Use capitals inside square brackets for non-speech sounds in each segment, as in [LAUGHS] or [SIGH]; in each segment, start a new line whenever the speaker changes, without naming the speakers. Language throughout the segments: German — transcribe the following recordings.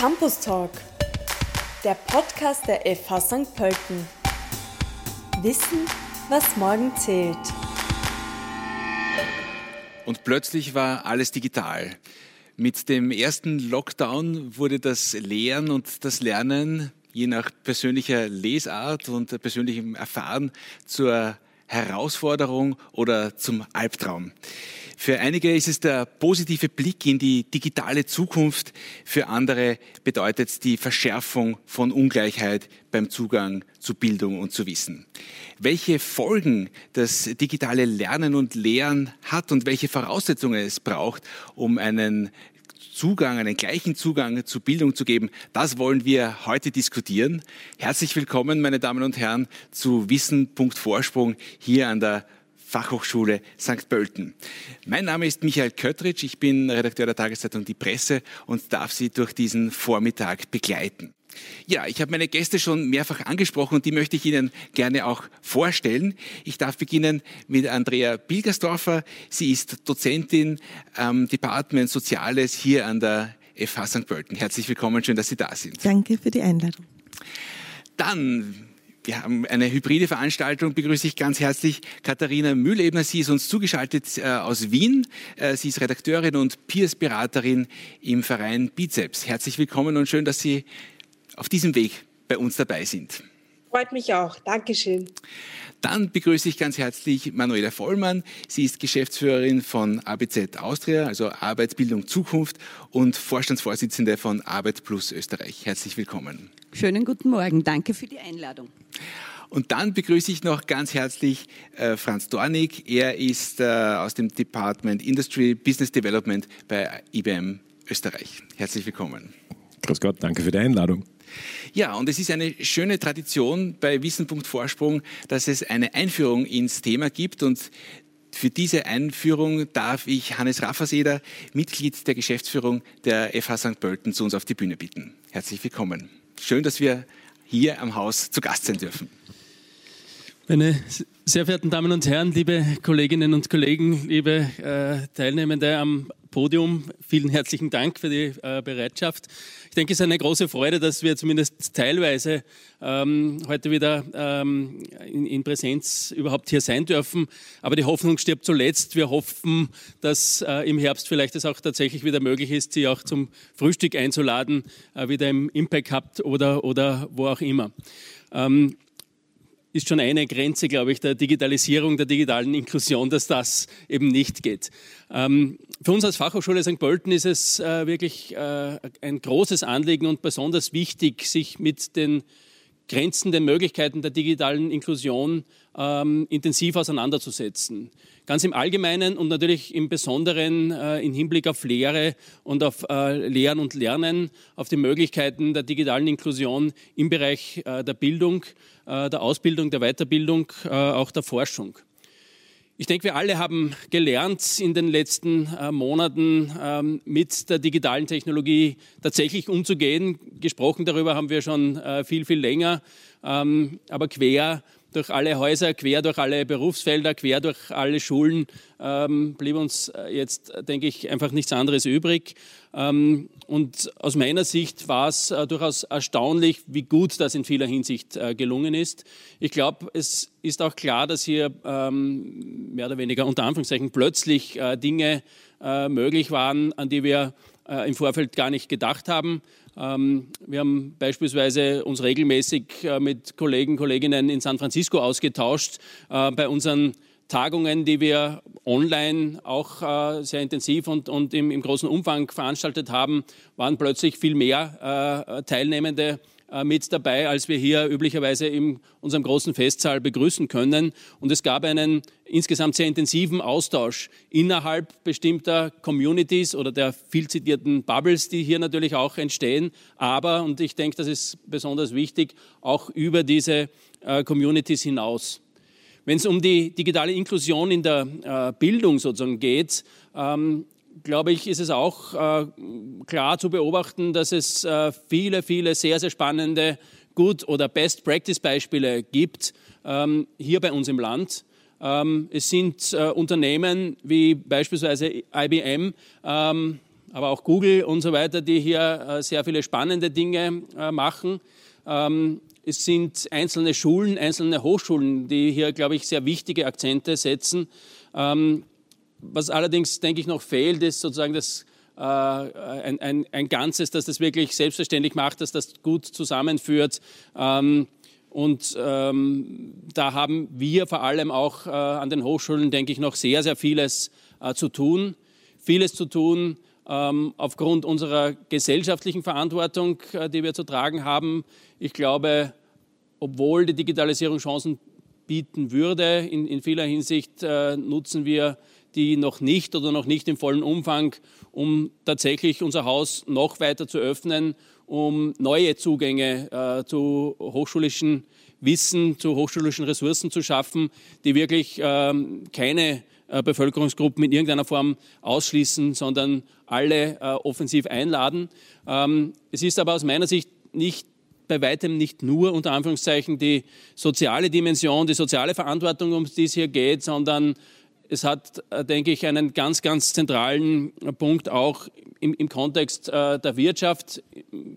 Campus Talk, der Podcast der FH St. Pölten. Wissen, was morgen zählt.
Und plötzlich war alles digital. Mit dem ersten Lockdown wurde das Lehren und das Lernen je nach persönlicher Lesart und persönlichem Erfahren zur Herausforderung oder zum Albtraum. Für einige ist es der positive Blick in die digitale Zukunft, für andere bedeutet es die Verschärfung von Ungleichheit beim Zugang zu Bildung und zu Wissen. Welche Folgen das digitale Lernen und Lehren hat und welche Voraussetzungen es braucht, um einen Zugang, einen gleichen Zugang zu Bildung zu geben, das wollen wir heute diskutieren. Herzlich willkommen, meine Damen und Herren, zu Wissen.Vorsprung hier an der Fachhochschule St. Pölten. Mein Name ist Michael Köttritsch, ich bin Redakteur der Tageszeitung Die Presse und darf Sie durch diesen Vormittag begleiten. Ja, ich habe meine Gäste schon mehrfach angesprochen und die möchte ich Ihnen gerne auch vorstellen. Ich darf beginnen mit Andrea Bilgersdorfer. Sie ist Dozentin am Department Soziales hier an der FH St. Pölten. Herzlich willkommen, schön, dass Sie da sind.
Danke für die Einladung.
Dann wir haben eine hybride Veranstaltung, begrüße ich ganz herzlich Katharina Mühlebner. Sie ist uns zugeschaltet äh, aus Wien. Äh, sie ist Redakteurin und Peers-Beraterin im Verein Bizeps. Herzlich willkommen und schön, dass Sie auf diesem Weg bei uns dabei sind.
Freut mich auch. Dankeschön.
Dann begrüße ich ganz herzlich Manuela Vollmann. Sie ist Geschäftsführerin von ABZ Austria, also Arbeitsbildung Zukunft und Vorstandsvorsitzende von Arbeit Plus Österreich. Herzlich willkommen.
Schönen guten Morgen. Danke für die Einladung.
Und dann begrüße ich noch ganz herzlich äh, Franz Dornig. Er ist äh, aus dem Department Industry Business Development bei IBM Österreich. Herzlich willkommen.
Grüß Gott, danke für die Einladung.
Ja, und es ist eine schöne Tradition bei Wissen.Vorsprung, dass es eine Einführung ins Thema gibt und für diese Einführung darf ich Hannes Raffarseder, Mitglied der Geschäftsführung der FH St. Pölten, zu uns auf die Bühne bitten. Herzlich willkommen. Schön, dass wir hier am Haus zu Gast sein dürfen.
Meine sehr verehrten Damen und Herren, liebe Kolleginnen und Kollegen, liebe äh, Teilnehmende am Podium, vielen herzlichen Dank für die äh, Bereitschaft. Ich denke, es ist eine große Freude, dass wir zumindest teilweise ähm, heute wieder ähm, in, in, Präsenz überhaupt hier sein dürfen. Aber die Hoffnung stirbt zuletzt. Wir hoffen, dass äh, im Herbst vielleicht es auch tatsächlich wieder möglich ist, Sie auch zum Frühstück einzuladen, äh, wieder im Impact Hub oder, oder wo auch immer. Ähm, ist schon eine Grenze, glaube ich, der Digitalisierung, der digitalen Inklusion, dass das eben nicht geht. Ähm, für uns als Fachhochschule St. Pölten ist es äh, wirklich äh, ein großes Anliegen und besonders wichtig, sich mit den Grenzen, den Möglichkeiten der digitalen Inklusion ähm, intensiv auseinanderzusetzen. Ganz im Allgemeinen und natürlich im Besonderen äh, im Hinblick auf Lehre und auf äh, Lehren und Lernen, auf die Möglichkeiten der digitalen Inklusion im Bereich äh, der Bildung, äh, der Ausbildung, der Weiterbildung, äh, auch der Forschung. Ich denke, wir alle haben gelernt in den letzten äh, Monaten ähm, mit der digitalen Technologie tatsächlich umzugehen. Gesprochen darüber haben wir schon äh, viel, viel länger. Ähm, aber quer durch alle Häuser, quer durch alle Berufsfelder, quer durch alle Schulen ähm, blieb uns äh, jetzt, denke ich, einfach nichts anderes übrig. Ähm, und aus meiner Sicht war es äh, durchaus erstaunlich, wie gut das in vieler Hinsicht äh, gelungen ist. Ich glaube, es ist auch klar, dass hier ähm, mehr oder weniger unter Anführungszeichen plötzlich äh, Dinge äh, möglich waren, an die wir äh, im Vorfeld gar nicht gedacht haben. Ähm, wir haben beispielsweise uns regelmäßig äh, mit Kollegen, Kolleginnen in San Francisco ausgetauscht äh, bei unseren Tagungen, die wir online auch sehr intensiv und, und im, im, großen Umfang veranstaltet haben, waren plötzlich viel mehr Teilnehmende äh, mit dabei, als wir hier üblicherweise in unserem großen Festsaal begrüßen können. Und es gab einen insgesamt sehr intensiven Austausch innerhalb bestimmter Communities oder der viel zitierten Bubbles, die hier natürlich auch entstehen. Aber, und ich denke, das ist besonders wichtig, auch über diese äh, Communities hinaus. Wenn es um die digitale Inklusion in der äh, Bildung sozusagen geht, ähm, glaube ich, ist es auch äh, klar zu beobachten, dass es äh, viele, viele sehr, sehr spannende Good- oder Best-Practice-Beispiele gibt ähm, hier bei uns im Land. Ähm, es sind äh, Unternehmen wie beispielsweise IBM, ähm, aber auch Google und so weiter, die hier äh, sehr viele spannende Dinge äh, machen. Ähm, es sind einzelne Schulen, einzelne Hochschulen, die hier, glaube ich, sehr wichtige Akzente setzen. Ähm, was allerdings, denke ich, noch fehlt, ist sozusagen das, äh, ein, ein, ein, Ganzes, dass das wirklich selbstverständlich macht, dass das gut zusammenführt. Ähm, und ähm, da haben wir vor allem auch äh, an den Hochschulen, denke ich, noch sehr, sehr vieles äh, zu tun. Vieles zu tun ähm, aufgrund unserer gesellschaftlichen Verantwortung, äh, die wir zu tragen haben. Ich glaube, obwohl die Digitalisierung Chancen bieten würde, in, in vieler Hinsicht äh, nutzen wir die noch nicht oder noch nicht im vollen Umfang, um tatsächlich unser Haus noch weiter zu öffnen, um neue Zugänge äh, zu hochschulischen Wissen, zu hochschulischen Ressourcen zu schaffen, die wirklich ähm, keine äh, Bevölkerungsgruppen in irgendeiner Form ausschließen, sondern alle äh, offensiv einladen. Ähm, es ist aber aus meiner Sicht nicht bei weitem nicht nur unter Anführungszeichen die soziale Dimension, die soziale Verantwortung, um die es hier geht, sondern es hat, äh, denke ich, einen ganz, ganz zentralen Punkt auch im, im Kontext äh, der Wirtschaft.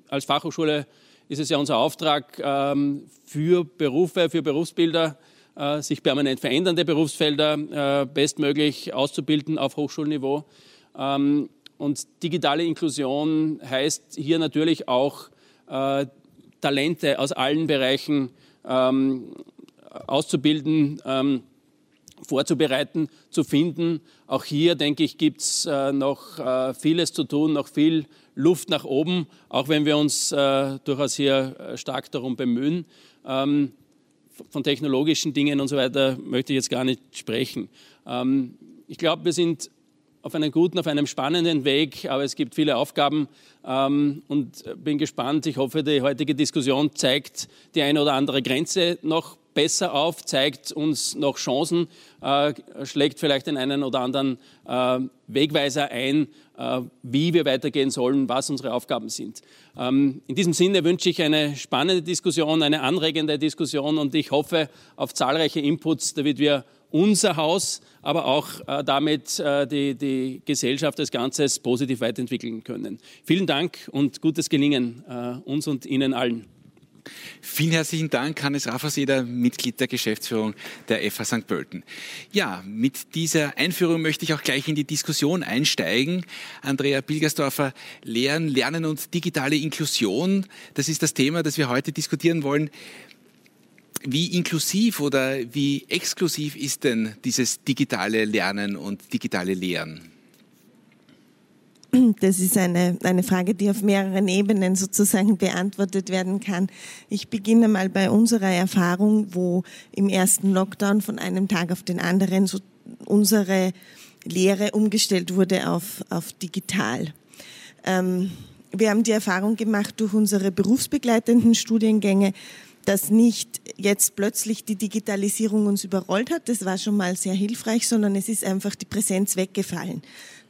Als Fachhochschule ist es ja unser Auftrag, ähm, für Berufe, für Berufsbilder, äh, sich permanent verändernde Berufsfelder bestmöglich auszubilden auf Hochschulniveau. Ähm, und digitale Inklusion heißt hier natürlich auch, Talente aus allen Bereichen ähm, auszubilden vorzubereiten, zu finden. Auch hier, denke ich, gibt es äh, noch äh, vieles zu tun, noch viel Luft nach oben, auch wenn wir uns äh, durchaus hier stark darum bemühen. Ähm, von technologischen Dingen und so weiter möchte ich jetzt gar nicht sprechen. Ähm, ich glaube, wir sind auf einem guten, auf einem spannenden Weg, aber es gibt viele Aufgaben ähm, und bin gespannt. Ich hoffe, die heutige Diskussion zeigt die eine oder andere Grenze noch besser auf, zeigt uns noch Chancen, äh, schlägt vielleicht den einen oder anderen äh, Wegweiser ein, äh, wie wir weitergehen sollen, was unsere Aufgaben sind. Ähm, in diesem Sinne wünsche ich eine spannende Diskussion, eine anregende Diskussion und ich hoffe auf zahlreiche Inputs, damit wir unser Haus, aber auch äh, damit äh, die, die, Gesellschaft als Ganzes positiv weiterentwickeln können. Vielen Dank und gutes Gelingen äh, uns und Ihnen allen.
Vielen herzlichen Dank, Hannes Rafferseder, Mitglied der Geschäftsführung der FH St. Pölten. Ja, mit dieser Einführung möchte ich auch gleich in die Diskussion einsteigen. Andrea Bilgersdorfer, Lehren, Lernen und digitale Inklusion, das ist das Thema, das wir heute diskutieren wollen. Wie inklusiv oder wie exklusiv ist denn dieses digitale Lernen und digitale Lehren?
Das ist eine, eine Frage, die auf mehreren Ebenen sozusagen beantwortet werden kann. Ich beginne mal bei unserer Erfahrung, wo im ersten Lockdown von einem Tag auf den anderen so unsere Lehre umgestellt wurde auf, auf digital. Ähm, wir haben die Erfahrung gemacht durch unsere berufsbegleitenden Studiengänge, dass nicht jetzt plötzlich die Digitalisierung uns überrollt hat, das war schon mal sehr hilfreich, sondern es ist einfach die Präsenz weggefallen.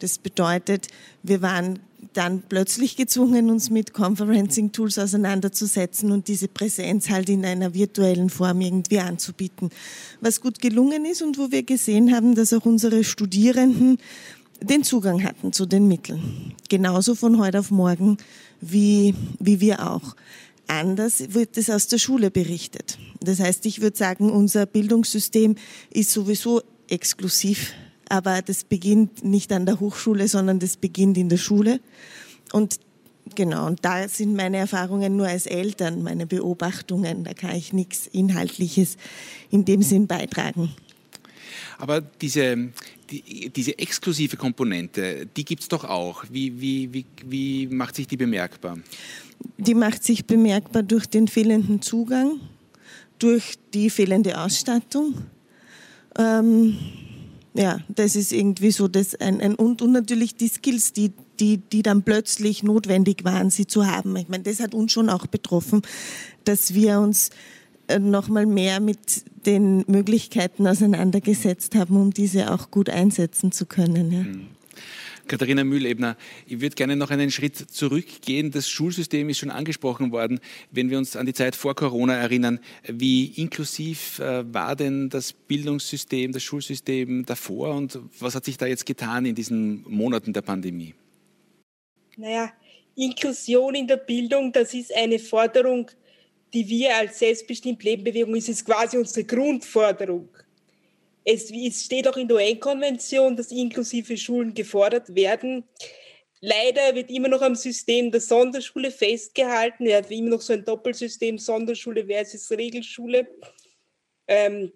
Das bedeutet, wir waren dann plötzlich gezwungen, uns mit Conferencing-Tools auseinanderzusetzen und diese Präsenz halt in einer virtuellen Form irgendwie anzubieten. Was gut gelungen ist und wo wir gesehen haben, dass auch unsere Studierenden den Zugang hatten zu den Mitteln. Genauso von heute auf morgen wie, wie wir auch. Anders wird es aus der Schule berichtet. Das heißt, ich würde sagen, unser Bildungssystem ist sowieso exklusiv, aber das beginnt nicht an der Hochschule, sondern das beginnt in der Schule. Und genau, und da sind meine Erfahrungen nur als Eltern, meine Beobachtungen. Da kann ich nichts Inhaltliches in dem Sinn beitragen.
Aber diese, die, diese exklusive Komponente, die gibt es doch auch. Wie, wie, wie, wie macht sich die bemerkbar?
Die macht sich bemerkbar durch den fehlenden Zugang, durch die fehlende Ausstattung. Ähm, ja, das ist irgendwie so das ein, ein und, und natürlich die Skills, die, die, die dann plötzlich notwendig waren, sie zu haben. Ich meine, das hat uns schon auch betroffen, dass wir uns äh, nochmal mehr mit den Möglichkeiten auseinandergesetzt haben, um diese auch gut einsetzen zu können. Ja. Mhm.
Katharina Mühlebner, ich würde gerne noch einen Schritt zurückgehen. Das Schulsystem ist schon angesprochen worden. Wenn wir uns an die Zeit vor Corona erinnern, wie inklusiv äh, war denn das Bildungssystem, das Schulsystem davor und was hat sich da jetzt getan in diesen Monaten der Pandemie?
Naja, Inklusion in der Bildung, das ist eine Forderung, die wir als selbstbestimmt Lebenbewegung, ist es quasi unsere Grundforderung. Es, es steht auch in der UN-Konvention, dass inklusive Schulen gefordert werden. Leider wird immer noch am System der Sonderschule festgehalten. Er hat immer noch so ein Doppelsystem Sonderschule versus Regelschule. Ähm,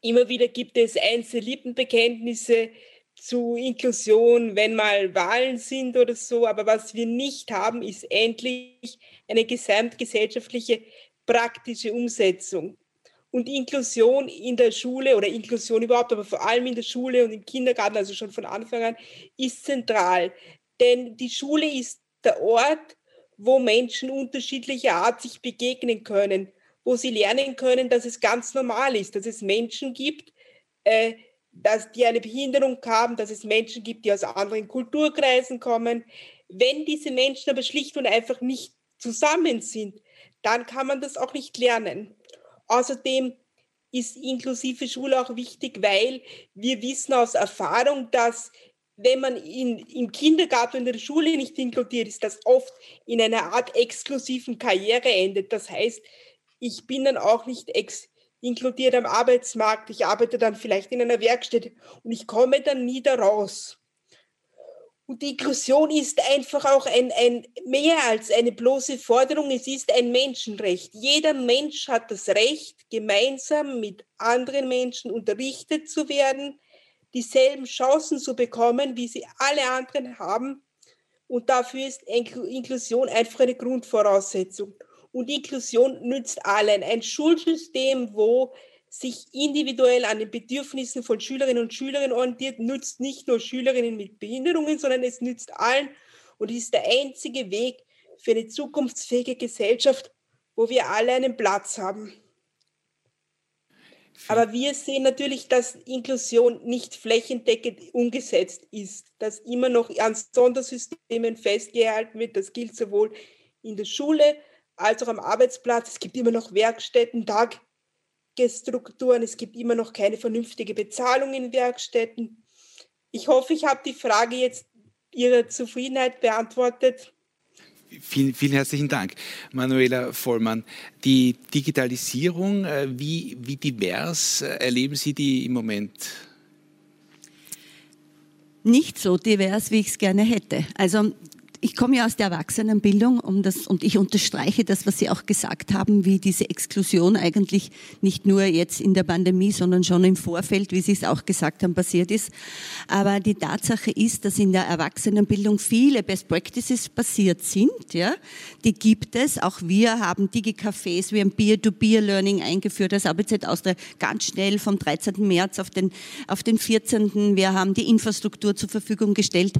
immer wieder gibt es einzelne Lippenbekenntnisse, zu Inklusion, wenn mal Wahlen sind oder so. Aber was wir nicht haben, ist endlich eine gesamtgesellschaftliche praktische Umsetzung. Und Inklusion in der Schule oder Inklusion überhaupt, aber vor allem in der Schule und im Kindergarten, also schon von Anfang an, ist zentral. Denn die Schule ist der Ort, wo Menschen unterschiedlicher Art sich begegnen können, wo sie lernen können, dass es ganz normal ist, dass es Menschen gibt, äh, dass die eine Behinderung haben, dass es Menschen gibt, die aus anderen Kulturkreisen kommen. Wenn diese Menschen aber schlicht und einfach nicht zusammen sind, dann kann man das auch nicht lernen. Außerdem ist inklusive Schule auch wichtig, weil wir wissen aus Erfahrung, dass wenn man in, im Kindergarten und in der Schule nicht inkludiert ist, das oft in einer Art exklusiven Karriere endet. Das heißt, ich bin dann auch nicht ex inkludiert am Arbeitsmarkt. Ich arbeite dann vielleicht in einer Werkstätte und ich komme dann nie da raus. Und die Inklusion ist einfach auch ein, ein mehr als eine bloße Forderung. Es ist ein Menschenrecht. Jeder Mensch hat das Recht, gemeinsam mit anderen Menschen unterrichtet zu werden, dieselben Chancen zu bekommen, wie sie alle anderen haben. Und dafür ist Inklusion einfach eine Grundvoraussetzung. Und Inklusion nützt allen. Ein Schulsystem, wo sich individuell an den Bedürfnissen von Schülerinnen und Schülern orientiert, nützt nicht nur Schülerinnen mit Behinderungen, sondern es nützt allen und ist der einzige Weg für eine zukunftsfähige Gesellschaft, wo wir alle einen Platz haben. Aber wir sehen natürlich, dass Inklusion nicht flächendeckend umgesetzt ist, dass immer noch an Sondersystemen festgehalten wird. Das gilt sowohl in der Schule als auch am Arbeitsplatz. Es gibt immer noch Werkstätten, Tagesstrukturen, es gibt immer noch keine vernünftige Bezahlung in Werkstätten. Ich hoffe, ich habe die Frage jetzt Ihrer Zufriedenheit beantwortet.
Vielen, vielen herzlichen Dank, Manuela Vollmann. Die Digitalisierung, äh, wie, wie divers äh, erleben Sie die im Moment?
Nicht so divers, wie ich es gerne hätte. Also ich komme ja aus der Erwachsenenbildung um das, und ich unterstreiche das, was Sie auch gesagt haben, wie diese Exklusion eigentlich nicht nur jetzt in der Pandemie, sondern schon im Vorfeld, wie Sie es auch gesagt haben, passiert ist. Aber die Tatsache ist, dass in der Erwachsenenbildung viele Best Practices passiert sind. Ja? Die gibt es. Auch wir haben Digi-Cafés, wir haben Peer-to-Peer-Learning eingeführt als ABZ Austria ganz schnell vom 13. März auf den, auf den 14. Wir haben die Infrastruktur zur Verfügung gestellt.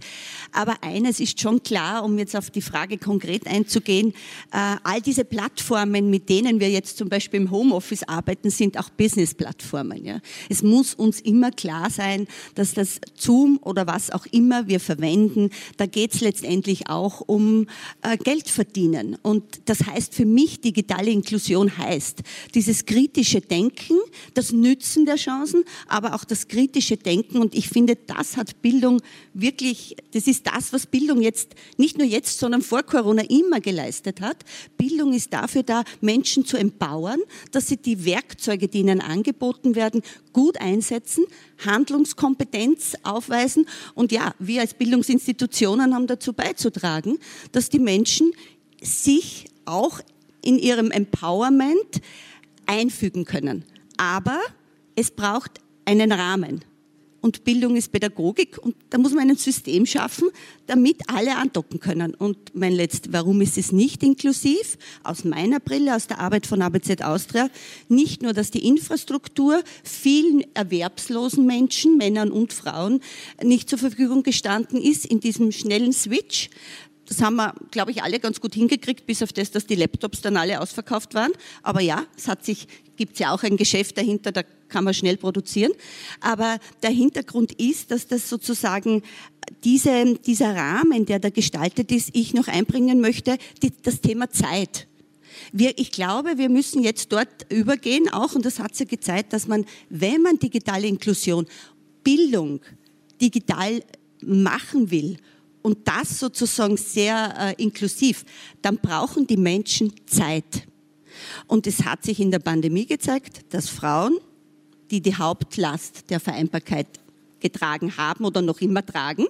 Aber eines ist schon klar, um jetzt auf die Frage konkret einzugehen, äh, all diese Plattformen, mit denen wir jetzt zum Beispiel im Homeoffice arbeiten, sind auch Business-Plattformen. Ja. Es muss uns immer klar sein, dass das Zoom oder was auch immer wir verwenden, da geht es letztendlich auch um äh, Geld verdienen. Und das heißt für mich, digitale Inklusion heißt, dieses kritische Denken, das Nützen der Chancen, aber auch das kritische Denken. Und ich finde, das hat Bildung wirklich, das ist das, was Bildung jetzt nicht nur jetzt, sondern vor Corona immer geleistet hat. Bildung ist dafür da, Menschen zu empowern, dass sie die Werkzeuge, die ihnen angeboten werden, gut einsetzen, Handlungskompetenz aufweisen. Und ja, wir als Bildungsinstitutionen haben dazu beizutragen, dass die Menschen sich auch in ihrem Empowerment einfügen können. Aber es braucht einen Rahmen und Bildung ist Pädagogik und da muss man ein System schaffen, damit alle andocken können. Und mein letztes, warum ist es nicht inklusiv? Aus meiner Brille, aus der Arbeit von ABZ Austria, nicht nur, dass die Infrastruktur vielen erwerbslosen Menschen, Männern und Frauen, nicht zur Verfügung gestanden ist in diesem schnellen Switch, das haben wir, glaube ich, alle ganz gut hingekriegt, bis auf das, dass die Laptops dann alle ausverkauft waren. Aber ja, es hat sich, gibt ja auch ein Geschäft dahinter, da kann man schnell produzieren. Aber der Hintergrund ist, dass das sozusagen diese, dieser Rahmen, der da gestaltet ist, ich noch einbringen möchte, die, das Thema Zeit. Wir, ich glaube, wir müssen jetzt dort übergehen, auch, und das hat sich gezeigt, dass man, wenn man digitale Inklusion, Bildung digital machen will und das sozusagen sehr äh, inklusiv, dann brauchen die Menschen Zeit. Und es hat sich in der Pandemie gezeigt, dass Frauen, die die Hauptlast der Vereinbarkeit getragen haben oder noch immer tragen,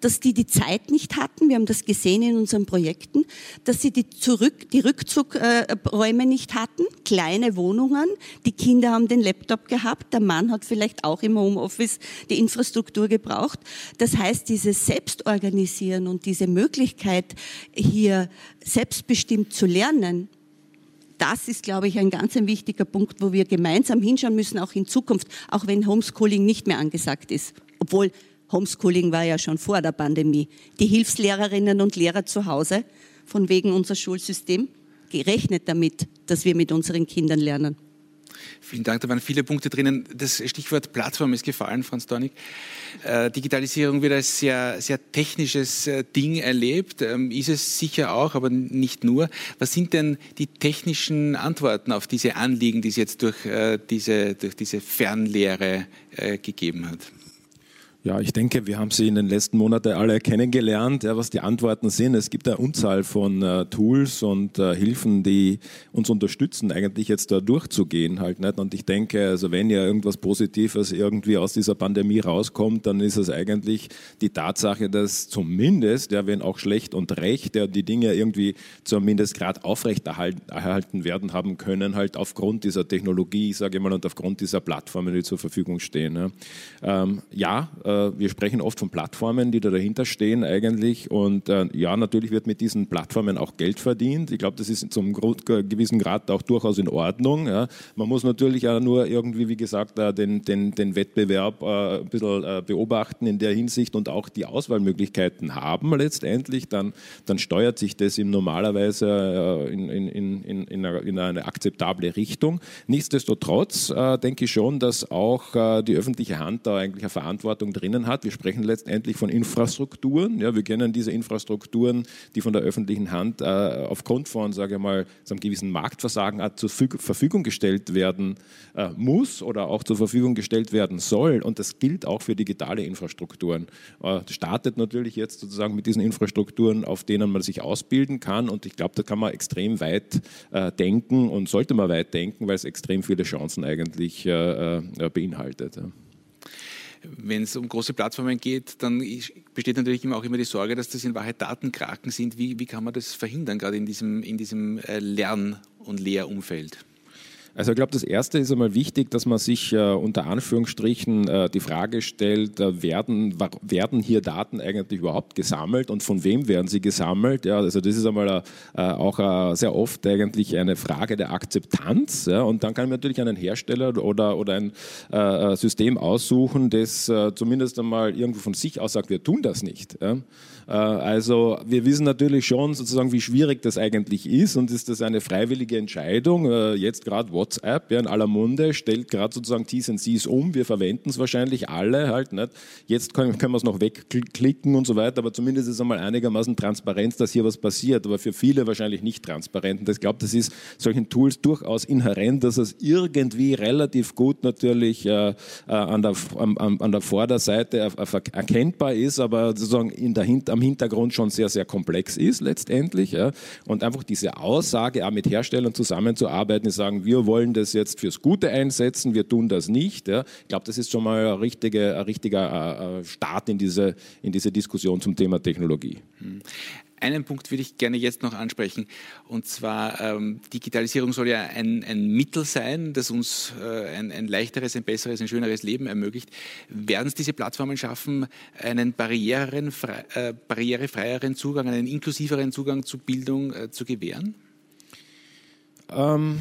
dass die die Zeit nicht hatten, wir haben das gesehen in unseren Projekten, dass sie die, zurück, die Rückzugräume nicht hatten, kleine Wohnungen, die Kinder haben den Laptop gehabt, der Mann hat vielleicht auch im Homeoffice die Infrastruktur gebraucht. Das heißt, dieses Selbstorganisieren und diese Möglichkeit, hier selbstbestimmt zu lernen, das ist, glaube ich, ein ganz ein wichtiger Punkt, wo wir gemeinsam hinschauen müssen, auch in Zukunft, auch wenn Homeschooling nicht mehr angesagt ist. Obwohl Homeschooling war ja schon vor der Pandemie. Die Hilfslehrerinnen und Lehrer zu Hause, von wegen unser Schulsystem, gerechnet damit, dass wir mit unseren Kindern lernen.
Vielen Dank, da waren viele Punkte drinnen. Das Stichwort Plattform ist gefallen, Franz Dornig. Äh, Digitalisierung wird als sehr, sehr technisches äh, Ding erlebt, ähm, ist es sicher auch, aber nicht nur. Was sind denn die technischen Antworten auf diese Anliegen, die es jetzt durch äh, diese, durch diese Fernlehre äh, gegeben hat?
Ja, ich denke, wir haben sie in den letzten Monaten alle kennengelernt, ja, was die Antworten sind. Es gibt eine Unzahl von äh, Tools und äh, Hilfen, die uns unterstützen, eigentlich jetzt da durchzugehen halt nicht. Und ich denke, also wenn ja irgendwas Positives irgendwie aus dieser Pandemie rauskommt, dann ist es eigentlich die Tatsache, dass zumindest, ja, wenn auch schlecht und recht, ja, die Dinge irgendwie zumindest gerade aufrechterhalten werden haben können, halt aufgrund dieser Technologie, sage ich mal, und aufgrund dieser Plattformen, die zur Verfügung stehen. Ja, ähm, ja äh, wir sprechen oft von Plattformen, die da dahinter stehen eigentlich. Und äh, ja, natürlich wird mit diesen Plattformen auch Geld verdient. Ich glaube, das ist zum gewissen Grad auch durchaus in Ordnung. Man muss natürlich auch nur irgendwie, wie gesagt, äh, den, den, den Wettbewerb ein bisschen beobachten in der Hinsicht und auch die Auswahlmöglichkeiten haben letztendlich. Dann, dann steuert sich das in normalerweise in, in, in, in, eine, in eine akzeptable Richtung. Nichtsdestotrotz denke ich schon, dass auch die öffentliche Hand da eigentlich eine Verantwortung drin drinnen hat. Wir sprechen letztendlich von Infrastrukturen. Ja, wir kennen diese Infrastrukturen, die von der öffentlichen Hand äh, aufgrund von, sage ich mal, so einem gewissen Marktversagen zur Verfügung gestellt werden äh, muss oder auch zur Verfügung gestellt werden soll. Und das gilt auch für digitale Infrastrukturen. Äh, startet natürlich jetzt sozusagen mit diesen Infrastrukturen, auf denen man sich ausbilden kann. Und ich glaube, da kann man extrem weit äh, denken und sollte man weit denken, weil es extrem viele Chancen eigentlich äh, äh, beinhaltet. Ja
wenn es um große Plattformen geht, dann besteht natürlich immer auch immer die Sorge, dass das in Wahrheit Datenkraken sind. Wie, wie kann man das verhindern, gerade in diesem, in diesem äh, Lern- und Lehrumfeld?
Also ich glaube, das Erste ist einmal wichtig, dass man sich äh, unter Anführungsstrichen äh, die Frage stellt, äh, werden, werden hier Daten eigentlich überhaupt gesammelt und von wem werden sie gesammelt? Ja, also das ist einmal äh, auch äh, sehr oft eigentlich eine Frage der Akzeptanz. Ja, und dann kann man natürlich einen Hersteller oder, oder ein äh, System aussuchen, das zumindest einmal irgendwo von sich aus sagt, wir tun das nicht. Ja. Also wir wissen natürlich schon sozusagen, wie schwierig das eigentlich ist und ist das eine freiwillige Entscheidung. Jetzt gerade WhatsApp ja, in aller Munde, stellt gerade sozusagen T's und C's um. Wir verwenden es wahrscheinlich alle halt nicht. Jetzt können, können wir es noch wegklicken und so weiter, aber zumindest ist einmal einigermaßen transparent, dass hier was passiert, aber für viele wahrscheinlich nicht transparent. Und ich glaube, das ist solchen Tools durchaus inhärent, dass es irgendwie relativ gut natürlich äh, äh an, der, an, an der Vorderseite erkennbar ist, aber sozusagen in der, am Hintergrund schon sehr, sehr komplex ist letztendlich. Ja. Und einfach diese Aussage, auch mit Herstellern zusammenzuarbeiten, die sagen, wir wollen das jetzt fürs Gute einsetzen, wir tun das nicht. Ja. Ich glaube, das ist schon mal ein, richtige, ein richtiger äh, äh, Start in diese, in diese Diskussion zum Thema Technologie.
Einen Punkt würde ich gerne jetzt noch ansprechen. Und zwar, ähm, Digitalisierung soll ja ein, ein Mittel sein, das uns äh, ein, ein, leichteres, ein besseres, ein schöneres Leben ermöglicht. Werden es diese Plattformen schaffen, einen barrierefrei, äh, barrierefreieren Zugang, einen inklusiveren Zugang zu Bildung äh, zu gewähren?
Ähm,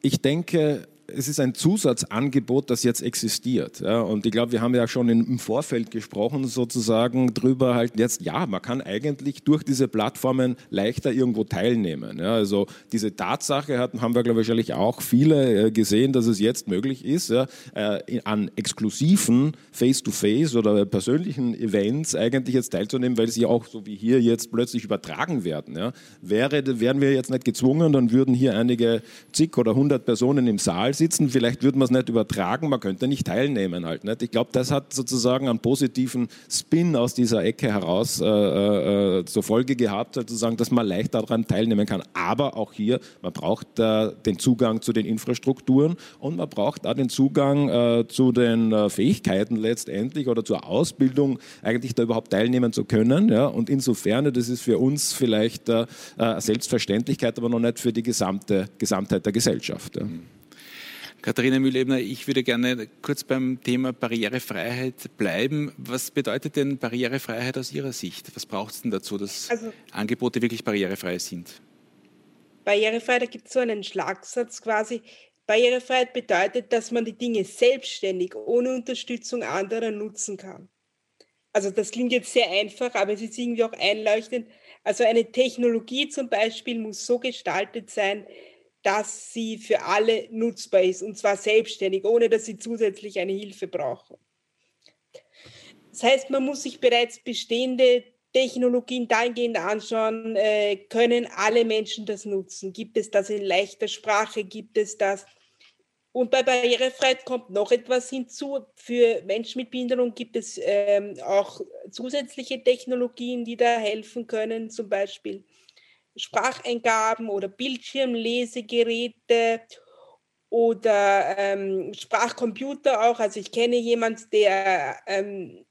ich denke, es ist ein Zusatzangebot, das jetzt existiert. Ja, und ich glaube, wir haben ja schon im Vorfeld gesprochen, sozusagen drüber halt jetzt, ja, man kann eigentlich durch diese Plattformen leichter irgendwo teilnehmen. Ja, also diese Tatsache hat, haben wir, glaube ich, wahrscheinlich auch viele äh, gesehen, dass es jetzt möglich ist, ja, äh, an exklusiven Face-to-Face -face oder persönlichen Events eigentlich jetzt teilzunehmen, weil sie auch so wie hier jetzt plötzlich übertragen werden. Ja. Wäre, wären wir jetzt nicht gezwungen, dann würden hier einige zig oder hundert Personen im Saal sitzen, vielleicht würde man es nicht übertragen, man könnte nicht teilnehmen halt. Nicht? Ich glaube, das hat sozusagen einen positiven Spin aus dieser Ecke heraus äh, äh, zur Folge gehabt, sozusagen, dass man leicht daran teilnehmen kann. Aber auch hier, man braucht äh, den Zugang zu den Infrastrukturen und man braucht auch den Zugang äh, zu den äh, Fähigkeiten letztendlich oder zur Ausbildung, eigentlich da überhaupt teilnehmen zu können. Ja? Und insofern, das ist für uns vielleicht äh, Selbstverständlichkeit, aber noch nicht für die gesamte Gesamtheit der Gesellschaft. Ja.
Katharina Mühlebner, ich würde gerne kurz beim Thema Barrierefreiheit bleiben. Was bedeutet denn Barrierefreiheit aus Ihrer Sicht? Was braucht es denn dazu, dass also, Angebote wirklich barrierefrei sind?
Barrierefreiheit, da gibt es so einen Schlagsatz quasi. Barrierefreiheit bedeutet, dass man die Dinge selbstständig, ohne Unterstützung anderer nutzen kann. Also das klingt jetzt sehr einfach, aber es ist irgendwie auch einleuchtend. Also eine Technologie zum Beispiel muss so gestaltet sein, dass sie für alle nutzbar ist und zwar selbstständig, ohne dass sie zusätzlich eine Hilfe brauchen. Das heißt, man muss sich bereits bestehende Technologien dahingehend anschauen, äh, können alle Menschen das nutzen? Gibt es das in leichter Sprache? Gibt es das? Und bei Barrierefreiheit kommt noch etwas hinzu. Für Menschen mit Behinderung gibt es ähm, auch zusätzliche Technologien, die da helfen können, zum Beispiel Spracheingaben oder Bildschirmlesegeräte oder ähm, Sprachcomputer auch. Also ich kenne jemanden, der ähm,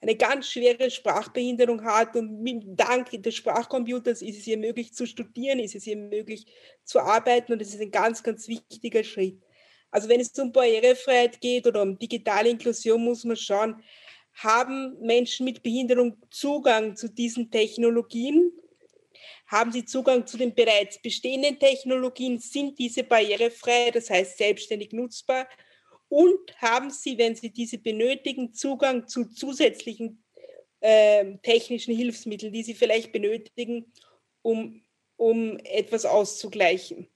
eine ganz schwere Sprachbehinderung hat und mit Dank des Sprachcomputers ist es ihr möglich zu studieren, ist es ihr möglich zu arbeiten und das ist ein ganz, ganz wichtiger Schritt. Also wenn es um Barrierefreiheit geht oder um digitale Inklusion, muss man schauen, haben Menschen mit Behinderung Zugang zu diesen Technologien haben sie Zugang zu den bereits bestehenden Technologien? Sind diese barrierefrei, das heißt selbstständig nutzbar? Und haben sie, wenn sie diese benötigen, Zugang zu zusätzlichen äh, technischen Hilfsmitteln, die sie vielleicht benötigen, um, um etwas auszugleichen?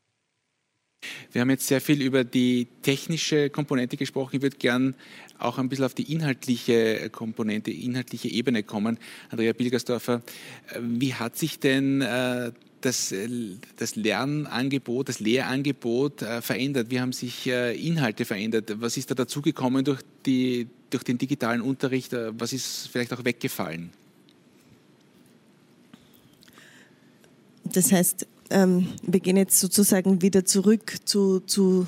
Wir haben jetzt sehr viel über die technische Komponente gesprochen. Ich würde gern auch ein bisschen auf die inhaltliche Komponente, inhaltliche Ebene kommen. Andrea Bilgersdorfer, wie hat sich denn äh, das, das Lernangebot, das Lehrangebot äh, verändert? Wie haben sich äh, Inhalte verändert? Was ist da dazugekommen durch, durch den digitalen Unterricht? Was ist vielleicht auch weggefallen?
Das heißt, ähm, wir gehen jetzt sozusagen wieder zurück zu, zu,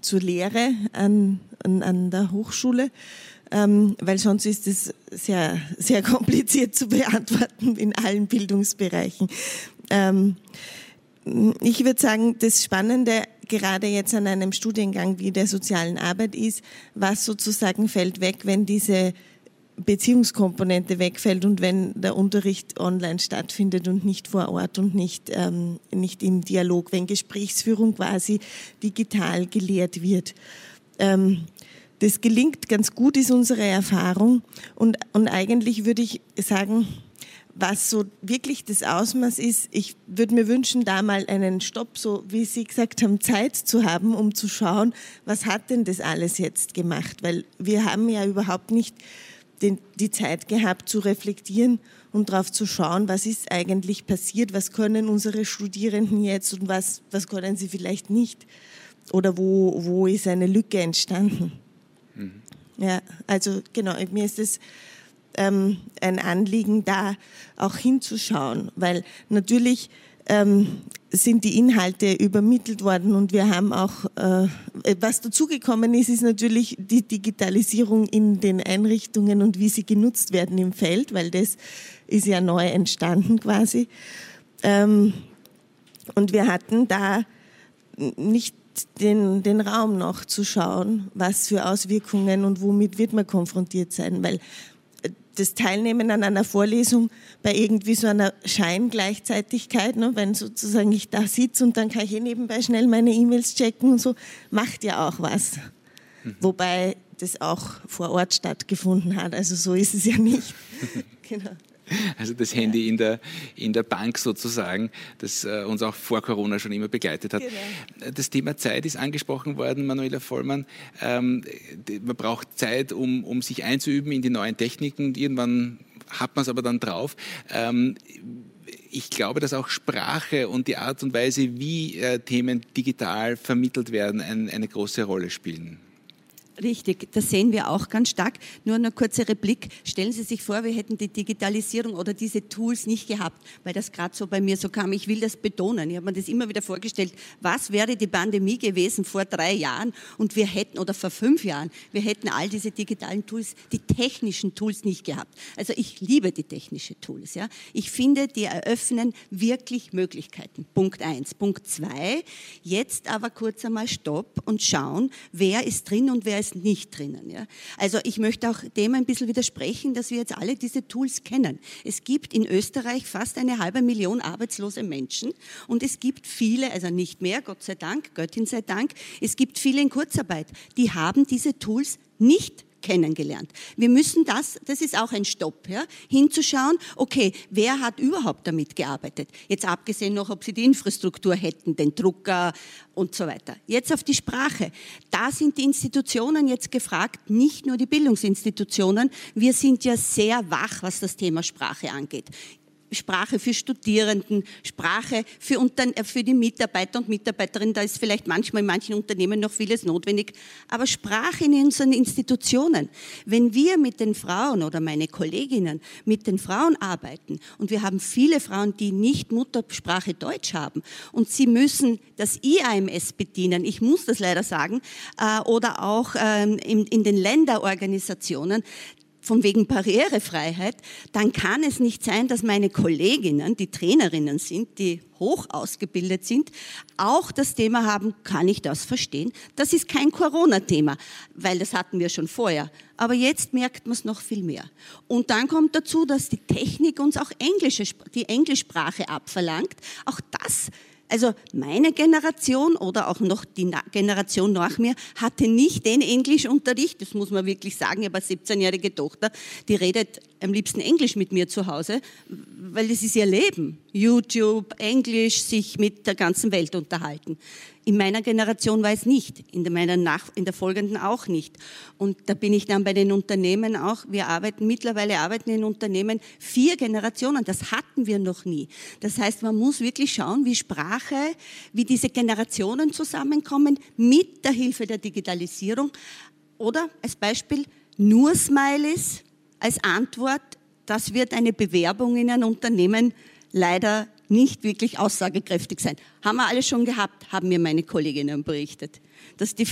zur Lehre an, an, an der Hochschule, ähm, weil sonst ist es sehr, sehr kompliziert zu beantworten in allen Bildungsbereichen. Ähm, ich würde sagen, das Spannende gerade jetzt an einem Studiengang wie der sozialen Arbeit ist, was sozusagen fällt weg, wenn diese Beziehungskomponente wegfällt und wenn der Unterricht online stattfindet und nicht vor Ort und nicht, ähm, nicht im Dialog, wenn Gesprächsführung quasi digital gelehrt wird. Ähm, das gelingt ganz gut, ist unsere Erfahrung. Und, und eigentlich würde ich sagen, was so wirklich das Ausmaß ist, ich würde mir wünschen, da mal einen Stopp, so wie Sie gesagt haben, Zeit zu haben, um zu schauen, was hat denn das alles jetzt gemacht? Weil wir haben ja überhaupt nicht den, die Zeit gehabt zu reflektieren und darauf zu schauen, was ist eigentlich passiert, was können unsere Studierenden jetzt und was, was können sie vielleicht nicht oder wo, wo ist eine Lücke entstanden. Mhm. Ja, also genau, mir ist es ähm, ein Anliegen, da auch hinzuschauen, weil natürlich ähm, sind die Inhalte übermittelt worden und wir haben auch, äh, was dazugekommen ist, ist natürlich die Digitalisierung in den Einrichtungen und wie sie genutzt werden im Feld, weil das ist ja neu entstanden quasi. Ähm, und wir hatten da nicht den, den Raum noch zu schauen, was für Auswirkungen und womit wird man konfrontiert sein, weil das Teilnehmen an einer Vorlesung bei irgendwie so einer Scheingleichzeitigkeit, ne, wenn sozusagen ich da sitze und dann kann ich eh nebenbei schnell meine E-Mails checken und so, macht ja auch was. Mhm. Wobei das auch vor Ort stattgefunden hat, also so ist es ja nicht. [LAUGHS]
genau. [LAUGHS] Also das Handy in der, in der Bank sozusagen, das äh, uns auch vor Corona schon immer begleitet hat. Genau. Das Thema Zeit ist angesprochen worden, Manuela Vollmann. Ähm, man braucht Zeit, um, um sich einzuüben in die neuen Techniken. Irgendwann hat man es aber dann drauf. Ähm, ich glaube, dass auch Sprache und die Art und Weise, wie äh, Themen digital vermittelt werden, ein, eine große Rolle spielen.
Richtig, das sehen wir auch ganz stark. Nur eine kurze Replik. Stellen Sie sich vor, wir hätten die Digitalisierung oder diese Tools nicht gehabt, weil das gerade so bei mir so kam. Ich will das betonen. Ich habe mir das immer wieder vorgestellt. Was wäre die Pandemie gewesen vor drei Jahren und wir hätten, oder vor fünf Jahren, wir hätten all diese digitalen Tools, die technischen Tools nicht gehabt. Also ich liebe die technischen Tools. Ja. Ich finde, die eröffnen wirklich Möglichkeiten. Punkt eins. Punkt zwei. Jetzt aber kurz einmal Stopp und schauen, wer ist drin und wer ist ist nicht drinnen. Ja. Also ich möchte auch dem ein bisschen widersprechen, dass wir jetzt alle diese Tools kennen. Es gibt in Österreich fast eine halbe Million arbeitslose Menschen und es gibt viele, also nicht mehr, Gott sei Dank, Göttin sei Dank, es gibt viele in Kurzarbeit, die haben diese Tools nicht kennengelernt. Wir müssen das, das ist auch ein Stopp, ja, hinzuschauen, okay, wer hat überhaupt damit gearbeitet? Jetzt abgesehen noch, ob sie die Infrastruktur hätten, den Drucker und so weiter. Jetzt auf die Sprache. Da sind die Institutionen jetzt gefragt, nicht nur die Bildungsinstitutionen. Wir sind ja sehr wach, was das Thema Sprache angeht. Sprache für Studierenden, Sprache für, äh, für die Mitarbeiter und Mitarbeiterinnen. Da ist vielleicht manchmal in manchen Unternehmen noch vieles notwendig. Aber Sprache in unseren Institutionen. Wenn wir mit den Frauen oder meine Kolleginnen mit den Frauen arbeiten und wir haben viele Frauen, die nicht Muttersprache Deutsch haben und sie müssen das IAMS bedienen, ich muss das leider sagen, äh, oder auch ähm, in den Länderorganisationen, von wegen Barrierefreiheit, dann kann es nicht sein, dass meine Kolleginnen, die Trainerinnen sind, die hoch ausgebildet sind, auch das Thema haben, kann ich das verstehen? Das ist kein Corona-Thema, weil das hatten wir schon vorher. Aber jetzt merkt man es noch viel mehr. Und dann kommt dazu, dass die Technik uns auch englische, die Englischsprache abverlangt. Auch das also meine Generation oder auch noch die Generation nach mir hatte nicht den Englischunterricht, das muss man wirklich sagen. Ich habe eine 17-jährige Tochter, die redet am liebsten Englisch mit mir zu Hause, weil das ist ihr Leben. YouTube, Englisch, sich mit der ganzen Welt unterhalten. In meiner Generation war es nicht, in der, meiner nach, in der folgenden auch nicht. Und da bin ich dann bei den Unternehmen auch, wir arbeiten, mittlerweile arbeiten in Unternehmen vier Generationen, das hatten wir noch nie. Das heißt, man muss wirklich schauen, wie Sprache, wie diese Generationen zusammenkommen mit der Hilfe der Digitalisierung. Oder als Beispiel nur Smileys als Antwort, das wird eine Bewerbung in ein Unternehmen leider nicht wirklich aussagekräftig sein. Haben wir alles schon gehabt, haben mir meine Kolleginnen berichtet. Dass die,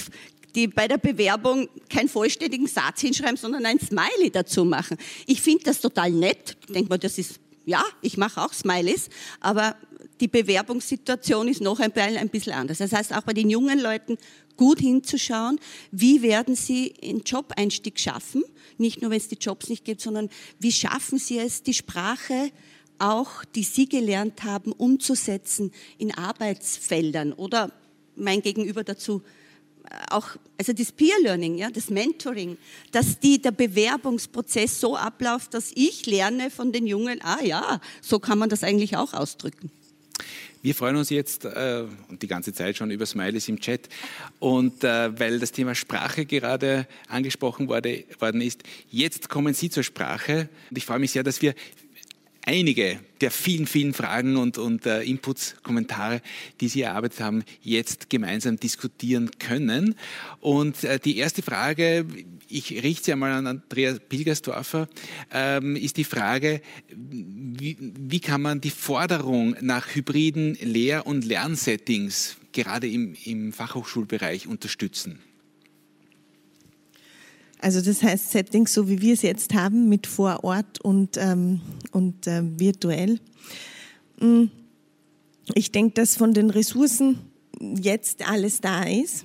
die bei der Bewerbung keinen vollständigen Satz hinschreiben, sondern ein Smiley dazu machen. Ich finde das total nett. Ich denke mal, das ist, ja, ich mache auch Smileys, aber die Bewerbungssituation ist noch ein, ein bisschen anders. Das heißt, auch bei den jungen Leuten gut hinzuschauen, wie werden sie einen Job-Einstieg schaffen, nicht nur, wenn es die Jobs nicht gibt, sondern wie schaffen sie es, die Sprache auch, die Sie gelernt haben, umzusetzen in Arbeitsfeldern oder mein Gegenüber dazu äh, auch, also das Peer Learning, ja, das Mentoring, dass die, der Bewerbungsprozess so abläuft, dass ich lerne von den Jungen, ah ja, so kann man das eigentlich auch ausdrücken.
Wir freuen uns jetzt äh, die ganze Zeit schon über Smileys im Chat. Und äh, weil das Thema Sprache gerade angesprochen wurde, worden ist, jetzt kommen Sie zur Sprache. Und ich freue mich sehr, dass wir einige der vielen, vielen Fragen und, und äh, Inputs, Kommentare, die Sie erarbeitet haben, jetzt gemeinsam diskutieren können. Und äh, die erste Frage, ich richte sie einmal an Andreas Pilgersdorfer, ähm, ist die Frage, wie, wie kann man die Forderung nach hybriden Lehr- und Lernsettings gerade im, im Fachhochschulbereich unterstützen?
Also das heißt Settings, so wie wir es jetzt haben, mit vor Ort und, ähm, und äh, virtuell. Mm, ich denke, dass von den Ressourcen jetzt alles da ist.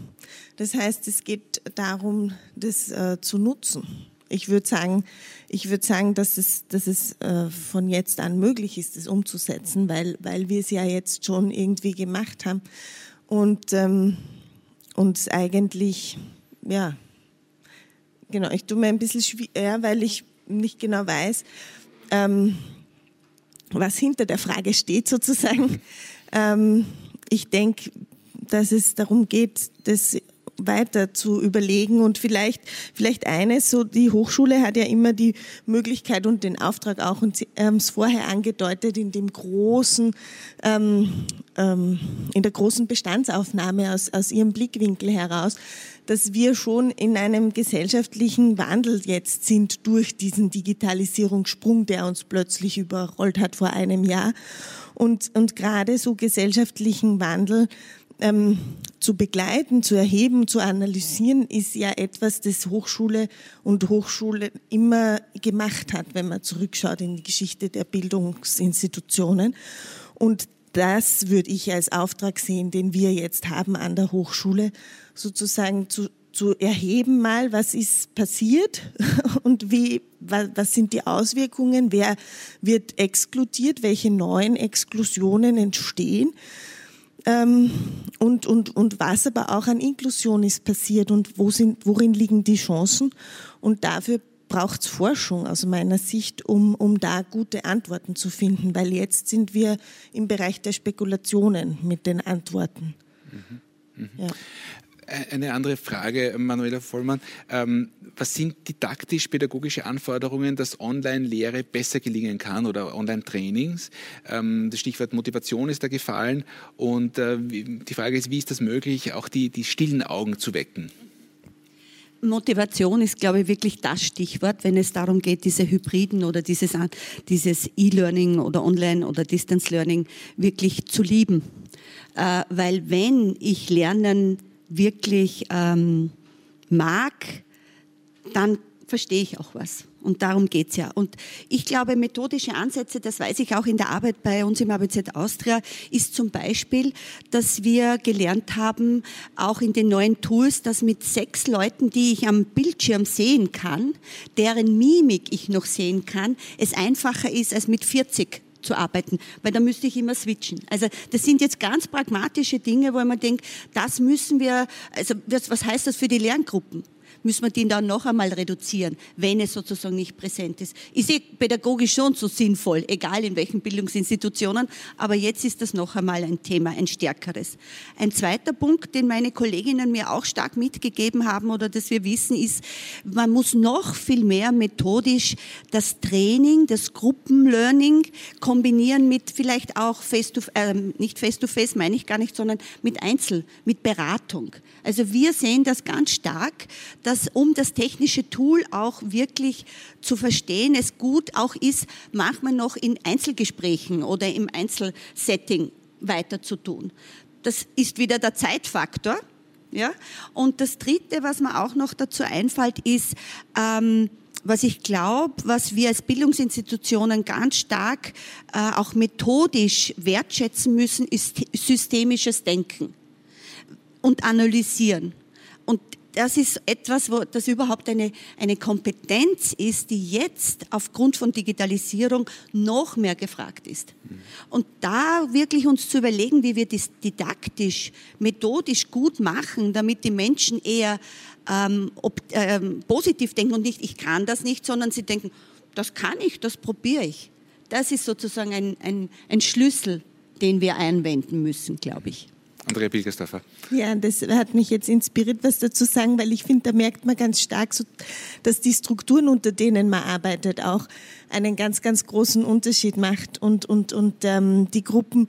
Das heißt, es geht darum, das äh, zu nutzen. Ich würde sagen, ich würde sagen, dass es, dass es äh, von jetzt an möglich ist, das umzusetzen, weil, weil wir es ja jetzt schon irgendwie gemacht haben und ähm, uns eigentlich, ja, Genau, ich tue mir ein bisschen schwer, weil ich nicht genau weiß, ähm, was hinter der Frage steht sozusagen. Ähm, ich denke, dass es darum geht, das weiter zu überlegen und vielleicht, vielleicht eines, so die Hochschule hat ja immer die Möglichkeit und den Auftrag auch, und Sie haben es vorher angedeutet, in dem großen, ähm, ähm, in der großen Bestandsaufnahme aus, aus Ihrem Blickwinkel heraus, dass wir schon in einem gesellschaftlichen Wandel jetzt sind durch diesen Digitalisierungssprung, der uns plötzlich überrollt hat vor einem Jahr. Und, und gerade so gesellschaftlichen Wandel ähm, zu begleiten, zu erheben, zu analysieren, ist ja etwas, das Hochschule und Hochschule immer gemacht hat, wenn man zurückschaut in die Geschichte der Bildungsinstitutionen. Und das würde ich als Auftrag sehen, den wir jetzt haben an der Hochschule, sozusagen zu, zu erheben mal, was ist passiert [LAUGHS] und wie, was, was sind die Auswirkungen, wer wird exkludiert, welche neuen Exklusionen entstehen ähm, und, und, und was aber auch an Inklusion ist passiert und wo sind, worin liegen die Chancen und dafür braucht es Forschung aus meiner Sicht, um, um da gute Antworten zu finden, weil jetzt sind wir im Bereich der Spekulationen mit den Antworten.
Mhm. Mhm. Ja. Eine andere Frage, Manuela Vollmann. Ähm, was sind didaktisch-pädagogische Anforderungen, dass Online-Lehre besser gelingen kann oder Online-Trainings? Ähm, das Stichwort Motivation ist da gefallen. Und äh, die Frage ist, wie ist das möglich, auch die, die stillen Augen zu wecken?
Motivation ist, glaube ich, wirklich das Stichwort, wenn es darum geht, diese Hybriden oder dieses, dieses E-Learning oder Online- oder Distance-Learning wirklich zu lieben. Äh, weil wenn ich Lernen wirklich ähm, mag, dann verstehe ich auch was. Und darum geht es ja. Und ich glaube, methodische Ansätze, das weiß ich auch in der Arbeit bei uns im ABZ Austria, ist zum Beispiel, dass wir gelernt haben, auch in den neuen Tools, dass mit sechs Leuten, die ich am Bildschirm sehen kann, deren Mimik ich noch sehen kann, es einfacher ist als mit 40 zu arbeiten, weil da müsste ich immer switchen. Also das sind jetzt ganz pragmatische Dinge, wo man denkt, das müssen wir, also was heißt das für die Lerngruppen? Müssen wir den dann noch einmal reduzieren, wenn es sozusagen nicht präsent ist. Ich sehe pädagogisch schon so sinnvoll, egal in welchen Bildungsinstitutionen, aber jetzt ist das noch einmal ein Thema, ein stärkeres. Ein zweiter Punkt, den meine Kolleginnen mir auch stark mitgegeben haben oder das wir wissen, ist, man muss noch viel mehr methodisch das Training, das Gruppenlearning kombinieren mit vielleicht auch face to, äh, nicht face to face meine ich gar nicht, sondern mit Einzel, mit Beratung. Also wir sehen das ganz stark, dass um das technische Tool auch wirklich zu verstehen, es gut auch ist, manchmal noch in Einzelgesprächen oder im Einzelsetting weiter zu tun. Das ist wieder der Zeitfaktor. Ja? Und das Dritte, was mir auch noch dazu einfällt, ist, ähm, was ich glaube, was wir als Bildungsinstitutionen ganz stark äh, auch methodisch wertschätzen müssen, ist systemisches Denken und analysieren. Und das ist etwas, wo das überhaupt eine, eine Kompetenz ist, die jetzt aufgrund von Digitalisierung noch mehr gefragt ist. Und da wirklich uns zu überlegen, wie wir das didaktisch, methodisch gut machen, damit die Menschen eher ähm, ob, ähm, positiv denken und nicht, ich kann das nicht, sondern sie denken, das kann ich, das probiere ich. Das ist sozusagen ein, ein, ein Schlüssel, den wir einwenden müssen, glaube ich.
Andrea Pilgersdorfer.
Ja, das hat mich jetzt inspiriert, was dazu sagen, weil ich finde, da merkt man ganz stark, so, dass die Strukturen, unter denen man arbeitet, auch einen ganz, ganz großen Unterschied macht und, und, und ähm, die Gruppen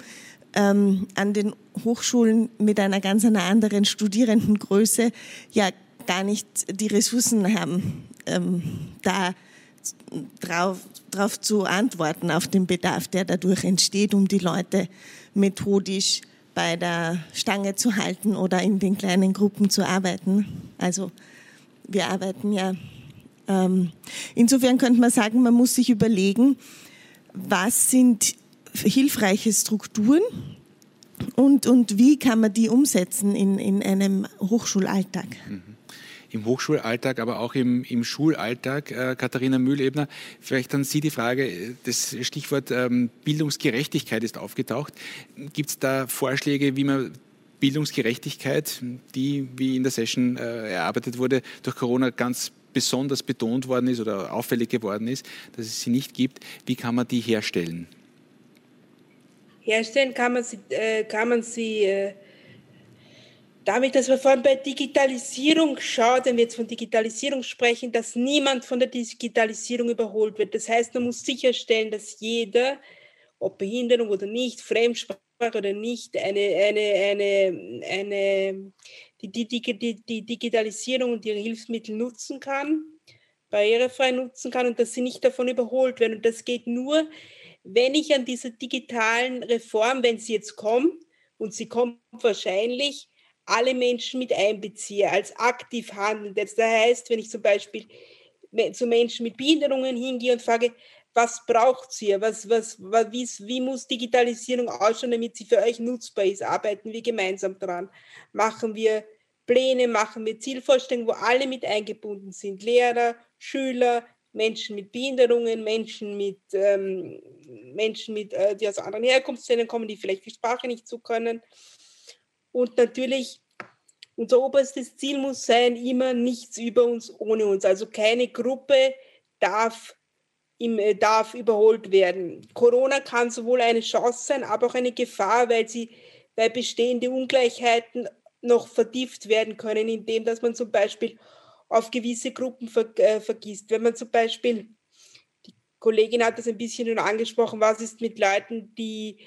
ähm, an den Hochschulen mit einer ganz einer anderen Studierendengröße ja gar nicht die Ressourcen haben, ähm, da drauf, drauf zu antworten auf den Bedarf, der dadurch entsteht, um die Leute methodisch bei der Stange zu halten oder in den kleinen Gruppen zu arbeiten. Also wir arbeiten ja. Ähm, insofern könnte man sagen, man muss sich überlegen, was sind hilfreiche Strukturen und, und wie kann man die umsetzen in, in einem Hochschulalltag. Mhm
im Hochschulalltag, aber auch im, im Schulalltag. Äh, Katharina Mühlebner, vielleicht an Sie die Frage, das Stichwort ähm, Bildungsgerechtigkeit ist aufgetaucht. Gibt es da Vorschläge, wie man Bildungsgerechtigkeit, die, wie in der Session äh, erarbeitet wurde, durch Corona ganz besonders betont worden ist oder auffällig geworden ist, dass es sie nicht gibt, wie kann man die herstellen?
Herstellen kann man sie, äh, kann man sie äh damit, dass wir vor allem bei Digitalisierung schauen, wenn wir jetzt von Digitalisierung sprechen, dass niemand von der Digitalisierung überholt wird. Das heißt, man muss sicherstellen, dass jeder, ob Behinderung oder nicht, Fremdsprache oder nicht, eine, eine, eine, eine, die, die, die, die Digitalisierung und ihre Hilfsmittel nutzen kann, barrierefrei nutzen kann und dass sie nicht davon überholt werden. Und das geht nur, wenn ich an dieser digitalen Reform, wenn sie jetzt kommt, und sie kommt wahrscheinlich, alle Menschen mit einbeziehe, als aktiv handelnd. Das heißt, wenn ich zum Beispiel zu Menschen mit Behinderungen hingehe und frage, was braucht ihr? Was, was, wie, wie muss Digitalisierung ausschauen, damit sie für euch nutzbar ist? Arbeiten wir gemeinsam dran? Machen wir Pläne, machen wir Zielvorstellungen, wo alle mit eingebunden sind? Lehrer, Schüler, Menschen mit Behinderungen, Menschen mit, ähm, Menschen mit, äh, die aus anderen Herkunftsländern kommen, die vielleicht die Sprache nicht so können. Und natürlich, unser oberstes Ziel muss sein, immer nichts über uns ohne uns. Also keine Gruppe darf, im, äh, darf überholt werden. Corona kann sowohl eine Chance sein, aber auch eine Gefahr, weil, sie, weil bestehende Ungleichheiten noch vertieft werden können, indem dass man zum Beispiel auf gewisse Gruppen ver, äh, vergisst. Wenn man zum Beispiel, die Kollegin hat das ein bisschen schon angesprochen, was ist mit Leuten, die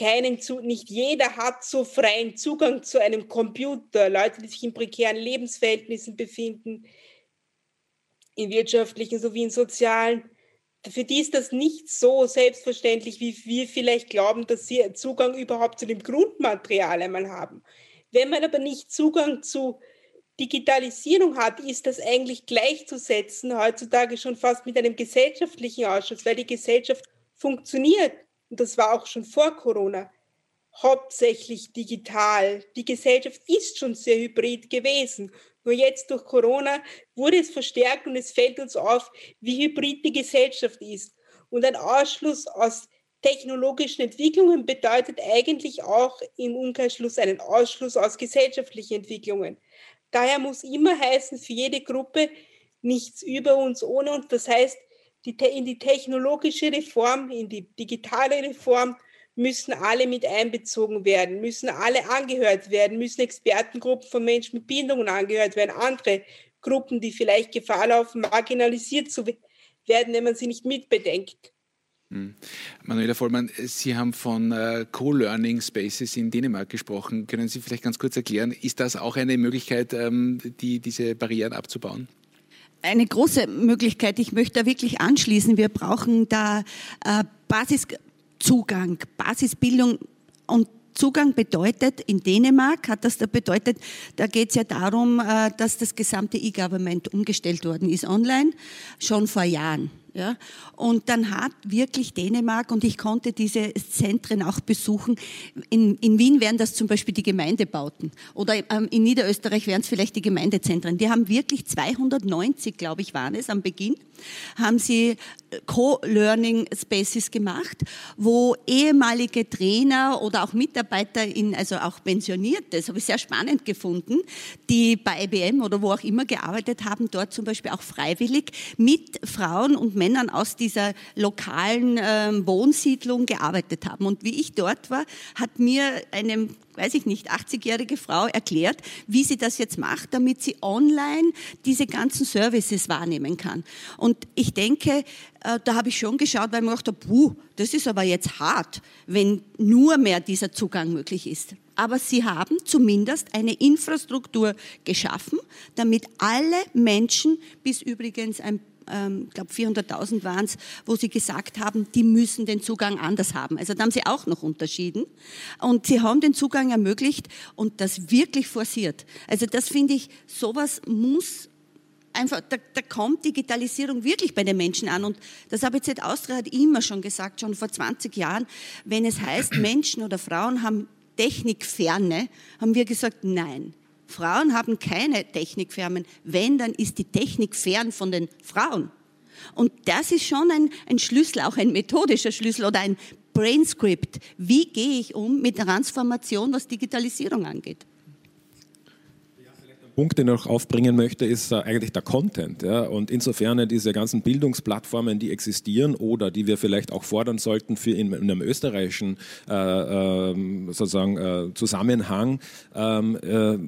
keinen zu, nicht jeder hat so freien Zugang zu einem Computer. Leute, die sich in prekären Lebensverhältnissen befinden, in wirtschaftlichen sowie in sozialen. Für die ist das nicht so selbstverständlich, wie wir vielleicht glauben, dass sie Zugang überhaupt zu dem Grundmaterial einmal haben. Wenn man aber nicht Zugang zu Digitalisierung hat, ist das eigentlich gleichzusetzen, heutzutage schon fast mit einem gesellschaftlichen Ausschuss, weil die Gesellschaft funktioniert und das war auch schon vor Corona, hauptsächlich digital. Die Gesellschaft ist schon sehr hybrid gewesen. Nur jetzt durch Corona wurde es verstärkt und es fällt uns auf, wie hybrid die Gesellschaft ist. Und ein Ausschluss aus technologischen Entwicklungen bedeutet eigentlich auch im Umkehrschluss einen Ausschluss aus gesellschaftlichen Entwicklungen. Daher muss immer heißen, für jede Gruppe nichts über uns, ohne uns. Das heißt, die, in die technologische Reform, in die digitale Reform müssen alle mit einbezogen werden, müssen alle angehört werden, müssen Expertengruppen von Menschen mit Behinderungen angehört werden, andere Gruppen, die vielleicht Gefahr laufen, marginalisiert zu werden, wenn man sie nicht mitbedenkt.
Hm. Manuela Vollmann, Sie haben von äh, Co-Learning Spaces in Dänemark gesprochen. Können Sie vielleicht ganz kurz erklären, ist das auch eine Möglichkeit, ähm, die, diese Barrieren abzubauen?
Eine große Möglichkeit. Ich möchte da wirklich anschließen. Wir brauchen da äh, Basiszugang, Basisbildung und Zugang bedeutet, in Dänemark hat das da bedeutet, da geht es ja darum, äh, dass das gesamte E-Government umgestellt worden ist online, schon vor Jahren. Ja? Und dann hat wirklich Dänemark, und ich konnte diese Zentren auch besuchen, in, in Wien wären das zum Beispiel die Gemeindebauten oder ähm, in Niederösterreich wären es vielleicht die Gemeindezentren. Die haben wirklich 290, glaube ich, waren es am Beginn, haben sie Co-Learning Spaces gemacht, wo ehemalige Trainer oder auch Mitarbeiter in, also auch Pensionierte, das habe ich sehr spannend gefunden, die bei IBM oder wo auch immer gearbeitet haben, dort zum Beispiel auch freiwillig mit Frauen und Männern aus dieser lokalen äh, Wohnsiedlung gearbeitet haben. Und wie ich dort war, hat mir eine weiß ich nicht, 80-jährige Frau erklärt, wie sie das jetzt macht, damit sie online diese ganzen Services wahrnehmen kann. Und ich denke, äh, da habe ich schon geschaut, weil mir gedacht puh, das ist aber jetzt hart, wenn nur mehr dieser Zugang möglich ist. Aber sie haben zumindest eine Infrastruktur geschaffen, damit alle Menschen, bis übrigens ein ich glaube 400.000 waren es, wo sie gesagt haben, die müssen den Zugang anders haben. Also da haben sie auch noch unterschieden. Und sie haben den Zugang ermöglicht und das wirklich forciert. Also das finde ich, sowas muss einfach, da, da, kommt Digitalisierung wirklich bei den Menschen an. Und das jetzt Austria hat immer schon gesagt, schon vor 20 Jahren, wenn es heißt, Menschen oder Frauen haben Technikferne, haben wir gesagt, nein. Frauen haben keine Technikfirmen. Wenn, dann ist die Technik fern von den Frauen. Und das ist schon ein, ein Schlüssel, auch ein methodischer Schlüssel oder ein Brainscript. Wie gehe ich um mit Transformation, was Digitalisierung angeht?
Punkt, den ich noch aufbringen möchte, ist äh, eigentlich der Content. Und insofern diese ganzen Bildungsplattformen, die existieren oder die wir vielleicht auch fordern sollten für in, in einem österreichischen äh, äh, sozusagen äh, Zusammenhang, ähm, äh,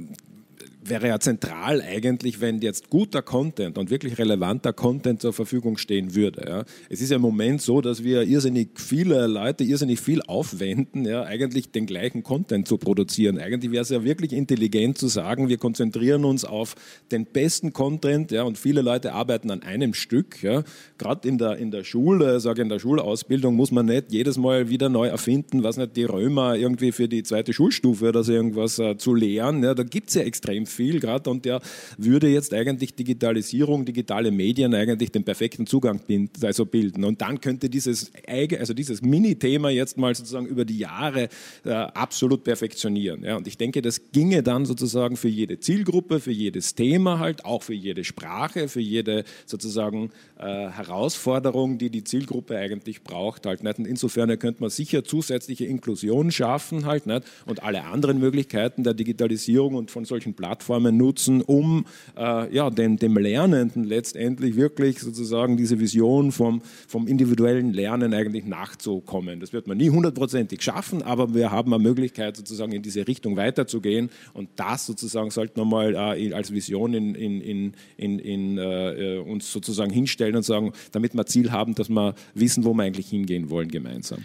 wäre ja zentral eigentlich, wenn jetzt guter Content und wirklich relevanter Content zur Verfügung stehen würde. Ja. Es ist ja im Moment so, dass wir irrsinnig viele Leute irrsinnig viel aufwenden, ja, eigentlich den gleichen Content zu produzieren. Eigentlich wäre es ja wirklich intelligent zu sagen, wir konzentrieren uns auf den besten Content ja, und viele Leute arbeiten an einem Stück. Ja. Gerade in der, in der Schule, sage in der Schulausbildung, muss man nicht jedes Mal wieder neu erfinden, was nicht die Römer irgendwie für die zweite Schulstufe oder so irgendwas äh, zu lehren. Ja. Da gibt es ja extrem viel gerade und der würde jetzt eigentlich Digitalisierung, digitale Medien eigentlich den perfekten Zugang also bilden. Und dann könnte dieses, also dieses Mini-Thema jetzt mal sozusagen über die Jahre äh, absolut perfektionieren. Ja, und ich denke, das ginge dann sozusagen für jede Zielgruppe, für jedes Thema halt, auch für jede Sprache, für jede sozusagen äh, Herausforderung, die die Zielgruppe eigentlich braucht halt nicht. Und insofern könnte man sicher zusätzliche Inklusion schaffen halt nicht und alle anderen Möglichkeiten der Digitalisierung und von solchen Plattformen Plattformen nutzen, um äh, ja, den, dem Lernenden letztendlich wirklich sozusagen diese Vision vom, vom individuellen Lernen eigentlich nachzukommen. Das wird man nie hundertprozentig schaffen, aber wir haben eine Möglichkeit sozusagen in diese Richtung weiterzugehen und das sozusagen sollten wir mal äh, als Vision in, in, in, in, in äh, uns sozusagen hinstellen und sagen, damit wir Ziel haben, dass wir wissen, wo wir eigentlich hingehen wollen gemeinsam.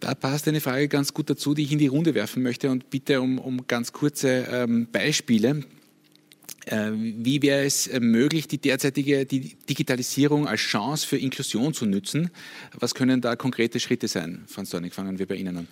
Da passt eine Frage ganz gut dazu, die ich in die Runde werfen möchte und bitte um, um ganz kurze ähm, Beispiele. Äh, wie wäre es äh, möglich, die derzeitige die Digitalisierung als Chance für Inklusion zu nutzen? Was können da konkrete Schritte sein? Franz Dornig, fangen wir bei Ihnen an.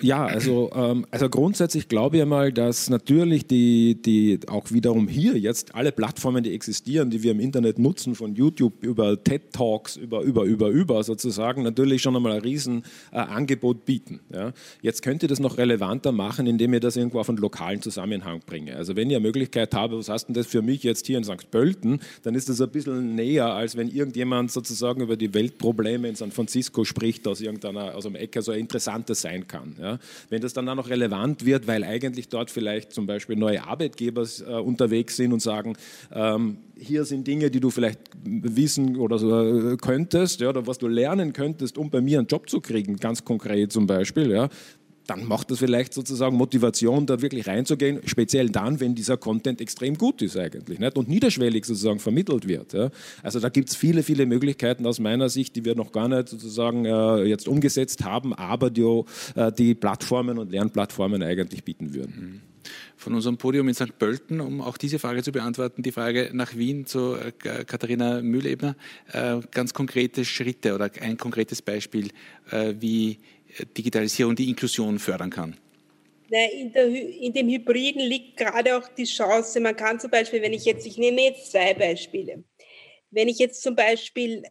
Ja, also, ähm, also grundsätzlich glaube ich einmal, dass natürlich die, die auch wiederum hier jetzt alle Plattformen, die existieren, die wir im Internet nutzen, von YouTube über TED Talks, über, über, über, über sozusagen, natürlich schon einmal ein riesen äh, bieten. Ja. Jetzt könnt ihr das noch relevanter machen, indem ihr das irgendwo auf einen lokalen Zusammenhang bringe. Also wenn ihr eine Möglichkeit habt, was heißt denn das für mich jetzt hier in St. Pölten, dann ist das ein bisschen näher, als wenn irgendjemand sozusagen über die Weltprobleme in San Francisco spricht, aus irgendeiner, aus einem Ecke so ein interessantes sein kann. Ja. Wenn das dann auch noch relevant wird, weil eigentlich dort vielleicht zum Beispiel neue Arbeitgeber äh, unterwegs sind und sagen, ähm, hier sind Dinge, die du vielleicht wissen oder so äh, könntest, ja, oder was du lernen könntest, um bei mir einen Job zu kriegen, ganz konkret zum Beispiel, ja, dann macht das vielleicht sozusagen Motivation, da wirklich reinzugehen, speziell dann, wenn dieser Content extrem gut ist eigentlich nicht? und niederschwellig sozusagen vermittelt wird. Ja? Also da gibt es viele, viele Möglichkeiten aus meiner Sicht, die wir noch gar nicht sozusagen äh, jetzt umgesetzt haben, aber die, äh, die Plattformen und Lernplattformen eigentlich bieten würden. Mhm
von unserem Podium in St. Pölten, um auch diese Frage zu beantworten, die Frage nach Wien zu äh, Katharina Mühlebner. Äh, ganz konkrete Schritte oder ein konkretes Beispiel, äh, wie Digitalisierung die Inklusion fördern kann?
In, der, in, dem Hybriden liegt gerade auch die Chance, man kann zum Beispiel, wenn ich jetzt, ich nehme jetzt zwei Beispiele, wenn ich jetzt zum Beispiel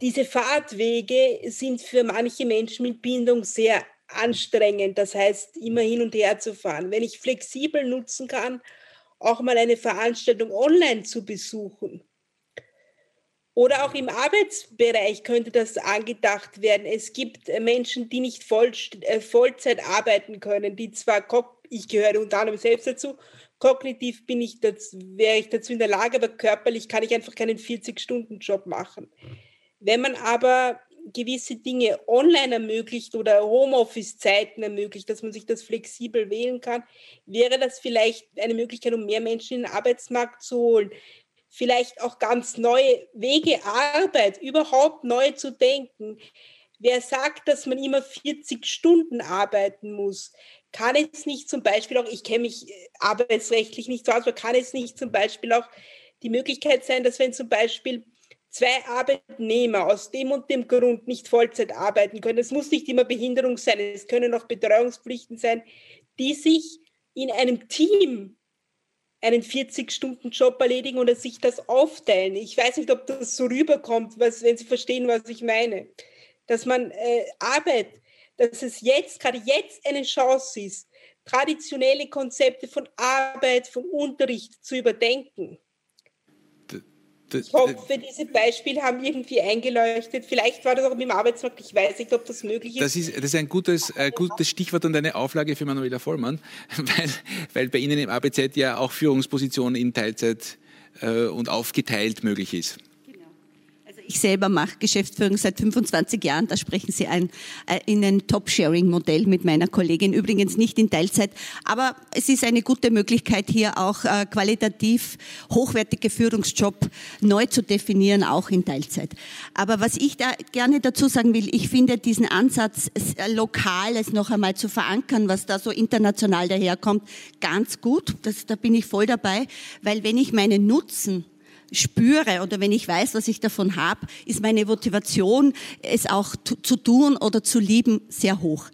diese Fahrtwege sind für manche Menschen mit Bindung sehr anstrengend, das heißt immer hin und her zu fahren. Wenn ich flexibel nutzen kann, auch mal eine Veranstaltung online zu besuchen, oder auch im Arbeitsbereich könnte das angedacht werden. Es gibt äh, Menschen, die nicht voll, äh, Vollzeit arbeiten können, die zwar, ich gehöre unter anderem selbst dazu, kognitiv bin ich dazu, wäre ich dazu in der Lage, aber körperlich kann ich einfach keinen 40-Stunden-Job machen. Wenn man aber gewisse Dinge online ermöglicht oder Homeoffice-Zeiten ermöglicht, dass man sich das flexibel wählen kann, wäre das vielleicht eine Möglichkeit, um mehr Menschen in den Arbeitsmarkt zu holen vielleicht auch ganz neue Wege, Arbeit überhaupt neu zu denken. Wer sagt, dass man immer 40 Stunden arbeiten muss, kann es nicht zum Beispiel auch, ich kenne mich äh, arbeitsrechtlich nicht so aus, aber kann es nicht zum Beispiel auch die Möglichkeit sein, dass wenn zum Beispiel zwei Arbeitnehmer aus dem und dem Grund nicht Vollzeit arbeiten können, es muss nicht immer Behinderung sein, es können auch Betreuungspflichten sein, die sich in einem Team einen 40-Stunden-Job erledigen oder sich das aufteilen. Ich weiß nicht, ob das so rüberkommt, was, wenn Sie verstehen, was ich meine. Dass man äh, Arbeit, dass es jetzt, gerade jetzt eine Chance ist, traditionelle Konzepte von Arbeit, von Unterricht zu überdenken. Ich hoffe, diese Beispiele haben irgendwie eingeleuchtet. Vielleicht war das auch mit dem Arbeitsmarkt. Ich weiß nicht, ob das möglich ist.
Das ist, das ist ein gutes, äh, gutes Stichwort und eine Auflage für Manuela Vollmann, [LAUGHS] weil, weil bei Ihnen im ABZ ja auch Führungspositionen in Teilzeit äh, und aufgeteilt möglich ist.
Ich selber mache Geschäftsführung seit 25 Jahren. Da sprechen Sie ein, äh, in ein Top-Sharing-Modell mit meiner Kollegin. Übrigens nicht in Teilzeit. Aber es ist eine gute Möglichkeit, hier auch äh, qualitativ hochwertige Führungsjob neu zu definieren, auch in Teilzeit. Aber was ich da gerne dazu sagen will, ich finde diesen Ansatz, äh, lokal es noch einmal zu verankern, was da so international daherkommt, ganz gut. Das, da bin ich voll dabei. Weil wenn ich meinen Nutzen spüre oder wenn ich weiß, was ich davon habe, ist meine Motivation, es auch zu tun oder zu lieben, sehr hoch.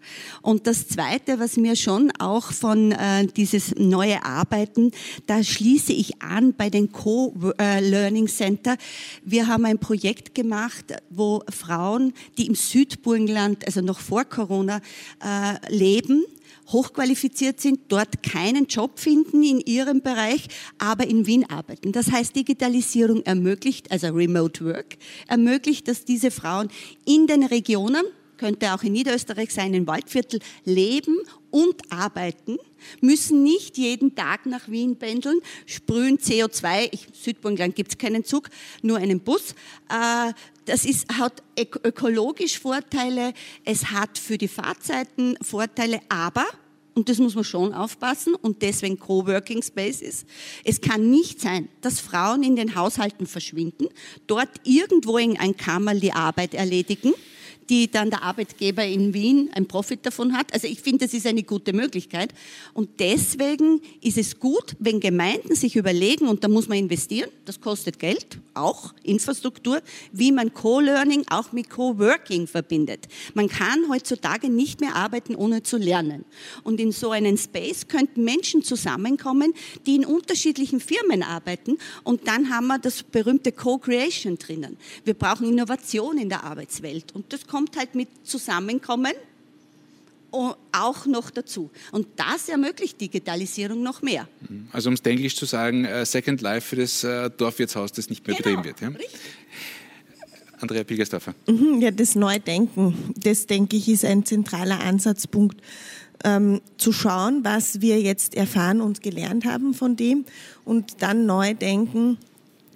Und das Zweite, was mir schon auch von äh, dieses neue Arbeiten, da schließe ich an bei den Co-Learning Center. Wir haben ein Projekt gemacht, wo Frauen, die im Südburgenland, also noch vor Corona, äh, leben, hochqualifiziert sind, dort keinen Job finden in ihrem Bereich, aber in Wien arbeiten. Das heißt, Digitalisierung ermöglicht, also Remote Work, ermöglicht, dass diese Frauen in den Regionen, könnte auch in Niederösterreich sein, in Waldviertel, leben und arbeiten, müssen nicht jeden Tag nach Wien pendeln, sprühen CO2, ich, Südburgenland gibt es keinen Zug, nur einen Bus. Äh, das ist, hat ökologisch Vorteile, es hat für die Fahrzeiten Vorteile, aber und das muss man schon aufpassen und deswegen Coworking Spaces. Es kann nicht sein, dass Frauen in den Haushalten verschwinden, dort irgendwo in ein Kammerl die Arbeit erledigen die dann der Arbeitgeber in Wien einen Profit davon hat. Also ich finde, das ist eine gute Möglichkeit. Und deswegen ist es gut, wenn Gemeinden sich überlegen, und da muss man investieren, das kostet Geld, auch Infrastruktur, wie man Co-Learning auch mit Co-Working verbindet. Man kann heutzutage nicht mehr arbeiten, ohne zu lernen. Und in so einem Space könnten Menschen zusammenkommen, die in unterschiedlichen Firmen arbeiten. Und dann haben wir das berühmte Co-Creation drinnen. Wir brauchen Innovation in der Arbeitswelt. Und das kommt kommt halt mit Zusammenkommen auch noch dazu. Und das ermöglicht Digitalisierung noch mehr.
Also um es englisch zu sagen, uh, Second Life für das uh, Dorfwirtshaus, das nicht mehr genau, betrieben wird. Ja? Richtig. Andrea Pilgersdorfer.
Mhm, ja, das Neudenken, das denke ich, ist ein zentraler Ansatzpunkt. Ähm, zu schauen, was wir jetzt erfahren und gelernt haben von dem und dann neu denken,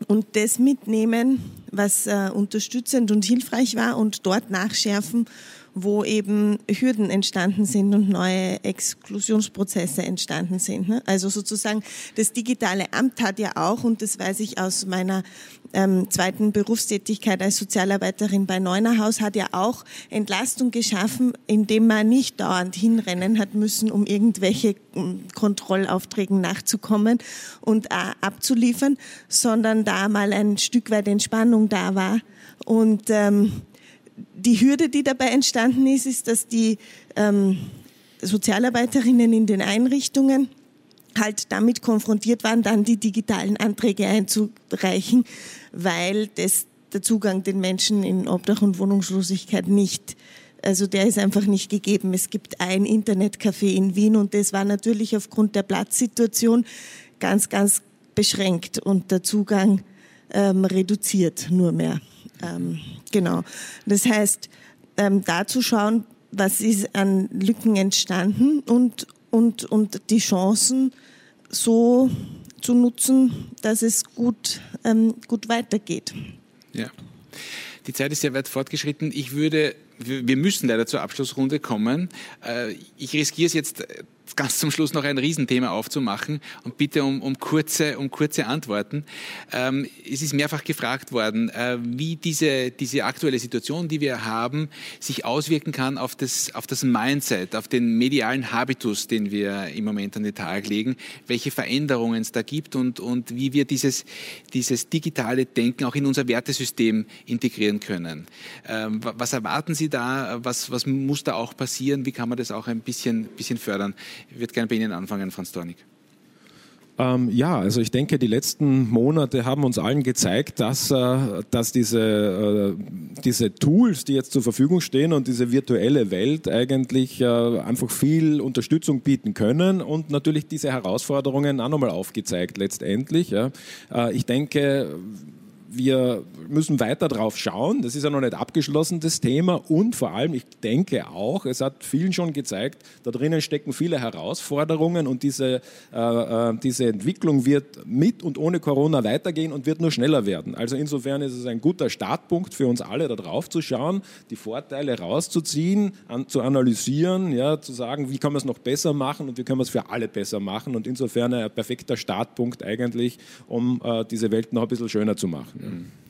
und das mitnehmen, was äh, unterstützend und hilfreich war und dort nachschärfen wo eben Hürden entstanden sind und neue Exklusionsprozesse entstanden sind. Ne? Also sozusagen das digitale Amt hat ja auch, und das weiß ich aus meiner ähm, zweiten Berufstätigkeit als Sozialarbeiterin bei Neunerhaus, hat ja auch Entlastung geschaffen, indem man nicht dauernd hinrennen hat müssen, um irgendwelche ähm, Kontrollaufträgen nachzukommen und äh, abzuliefern, sondern da mal ein Stück weit Entspannung da war und ähm, die Hürde, die dabei entstanden ist, ist, dass die ähm, Sozialarbeiterinnen in den Einrichtungen halt damit konfrontiert waren, dann die digitalen Anträge einzureichen, weil das, der Zugang den Menschen in Obdach und Wohnungslosigkeit nicht, also der ist einfach nicht gegeben. Es gibt ein Internetcafé in Wien und das war natürlich aufgrund der Platzsituation ganz, ganz beschränkt und der Zugang ähm, reduziert nur mehr. Ähm, genau. Das heißt, ähm, da zu schauen, was ist an Lücken entstanden und, und, und die Chancen so zu nutzen, dass es gut, ähm, gut weitergeht.
Ja. Die Zeit ist sehr weit fortgeschritten. Ich würde, wir müssen leider zur Abschlussrunde kommen. Äh, ich riskiere es jetzt ganz zum Schluss noch ein Riesenthema aufzumachen und bitte um, um, kurze, um kurze Antworten. Ähm, es ist mehrfach gefragt worden, äh, wie diese, diese aktuelle Situation, die wir haben, sich auswirken kann auf das, auf das Mindset, auf den medialen Habitus, den wir im Moment an den Tag legen, welche Veränderungen es da gibt und, und wie wir dieses, dieses digitale Denken auch in unser Wertesystem integrieren können. Ähm, was erwarten Sie da? Was, was muss da auch passieren? Wie kann man das auch ein bisschen, bisschen fördern? Ich würde gerne bei Ihnen anfangen, Franz Dornig.
Ähm, ja, also ich denke, die letzten Monate haben uns allen gezeigt, dass, äh, dass diese, äh, diese Tools, die jetzt zur Verfügung stehen und diese virtuelle Welt eigentlich äh, einfach viel Unterstützung bieten können und natürlich diese Herausforderungen auch nochmal aufgezeigt letztendlich. Ja. Äh, ich denke, wir müssen weiter drauf schauen. Das ist ja noch nicht abgeschlossen, das Thema. Und vor allem, ich denke auch, es hat vielen schon gezeigt, da drinnen stecken viele Herausforderungen und diese, äh, äh, diese Entwicklung wird mit und ohne Corona weitergehen und wird nur schneller werden. Also insofern ist es ein guter Startpunkt für uns alle, da drauf zu schauen, die Vorteile rauszuziehen, an, zu analysieren, ja, zu sagen, wie kann man es noch besser machen und wie können wir es für alle besser machen. Und insofern ein perfekter Startpunkt eigentlich, um äh, diese Welt noch ein bisschen schöner zu machen.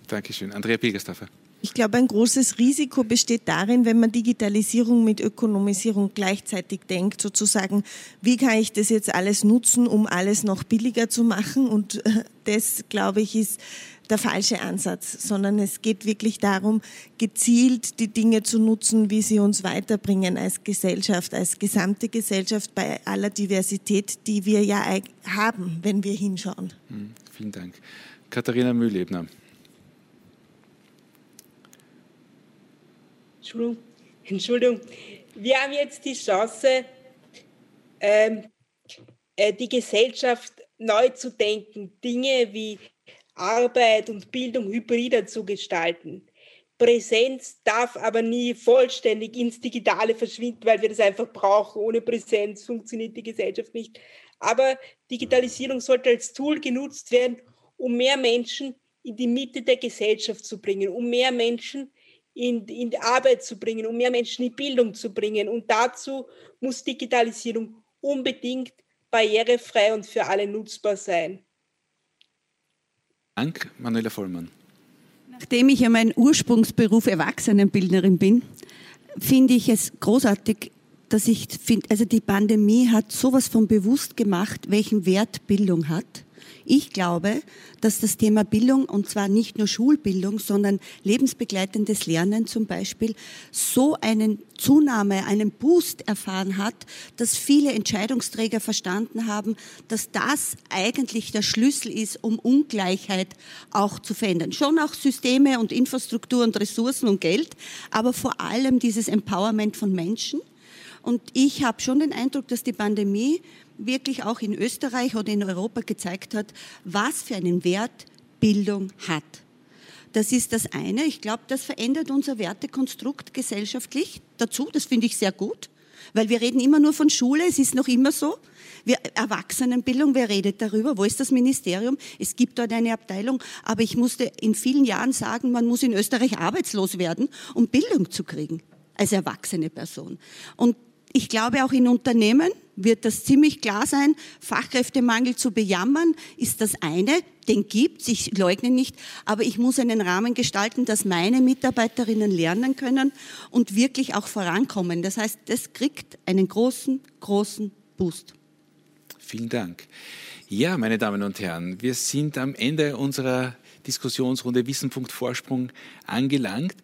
Dankeschön. Andrea Pilgerstaffer.
Ich glaube, ein großes Risiko besteht darin, wenn man Digitalisierung mit Ökonomisierung gleichzeitig denkt, sozusagen, wie kann ich das jetzt alles nutzen, um alles noch billiger zu machen? Und äh, das, glaube ich, ist der falsche Ansatz, sondern es geht wirklich darum, gezielt die Dinge zu nutzen, wie sie uns weiterbringen als Gesellschaft, als gesamte Gesellschaft bei aller Diversität, die wir ja haben, wenn wir hinschauen.
Mhm. Vielen Dank. Katharina Mühlebner.
Entschuldigung. Entschuldigung. Wir haben jetzt die Chance, ähm, äh, die Gesellschaft neu zu denken, Dinge wie Arbeit und Bildung hybrider zu gestalten. Präsenz darf aber nie vollständig ins Digitale verschwinden, weil wir das einfach brauchen. Ohne Präsenz funktioniert die Gesellschaft nicht. Aber Digitalisierung sollte als Tool genutzt werden, um mehr Menschen in die Mitte der Gesellschaft zu bringen, um mehr Menschen in, in die Arbeit zu bringen, um mehr Menschen in Bildung zu bringen. Und dazu muss Digitalisierung unbedingt barrierefrei und für alle nutzbar sein.
Dank, Manuela Vollmann.
Nachdem ich ja mein Ursprungsberuf Erwachsenenbildnerin bin, finde ich es großartig, dass ich finde, also die Pandemie hat sowas von bewusst gemacht, welchen Wert Bildung hat ich glaube, dass das Thema Bildung, und zwar nicht nur Schulbildung, sondern lebensbegleitendes Lernen zum Beispiel, so einen Zunahme, einen Boost erfahren hat, dass viele Entscheidungsträger verstanden haben, dass das eigentlich der Schlüssel ist, um Ungleichheit auch zu verändern. Schon auch Systeme und Infrastruktur und Ressourcen und Geld, aber vor allem dieses Empowerment von Menschen. Und ich habe schon den Eindruck, dass die Pandemie wirklich auch in Österreich oder in Europa gezeigt hat, was für einen Wert Bildung hat. Das ist das eine. Ich glaube, das verändert unser Wertekonstrukt gesellschaftlich dazu. Das finde ich sehr gut, weil wir reden immer nur von Schule. Es ist noch immer so. Wir, Erwachsenenbildung, wer redet darüber? Wo ist das Ministerium? Es gibt dort eine Abteilung, aber ich musste in vielen Jahren sagen, man muss in Österreich arbeitslos werden, um Bildung zu kriegen als erwachsene Person. Und ich glaube, auch in Unternehmen wird das ziemlich klar sein. Fachkräftemangel zu bejammern ist das eine, den gibt ich leugne nicht, aber ich muss einen Rahmen gestalten, dass meine Mitarbeiterinnen lernen können und wirklich auch vorankommen. Das heißt, das kriegt einen großen, großen Boost.
Vielen Dank. Ja, meine Damen und Herren, wir sind am Ende unserer Diskussionsrunde Wissenpunkt Vorsprung angelangt.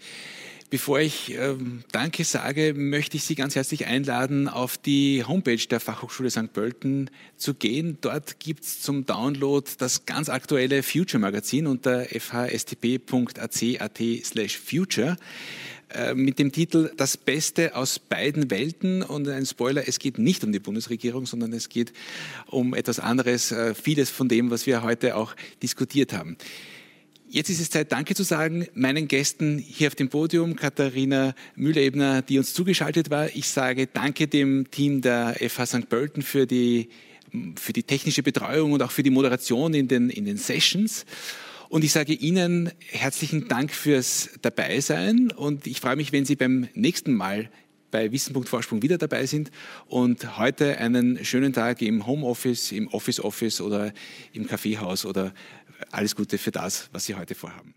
Bevor ich ähm, Danke sage, möchte ich Sie ganz herzlich einladen, auf die Homepage der Fachhochschule St. Pölten zu gehen. Dort gibt es zum Download das ganz aktuelle Future Magazin unter fhstp.ac.at slash future äh, mit dem Titel Das Beste aus beiden Welten und ein Spoiler, es geht nicht um die Bundesregierung, sondern es geht um etwas anderes, äh, vieles von dem, was wir heute auch diskutiert haben. Jetzt ist es Zeit, Danke zu sagen meinen Gästen hier auf dem Podium, Katharina Mühlebner, die uns zugeschaltet war. Ich sage Danke dem Team der FH St. Pölten für die, für die technische Betreuung und auch für die Moderation in den, in den Sessions. Und ich sage Ihnen herzlichen Dank fürs Dabeisein und ich freue mich, wenn Sie beim nächsten Mal bei Wissen.Vorsprung wieder dabei sind und heute einen schönen Tag im Homeoffice, im Office Office oder im Kaffeehaus oder alles Gute für das, was Sie heute vorhaben.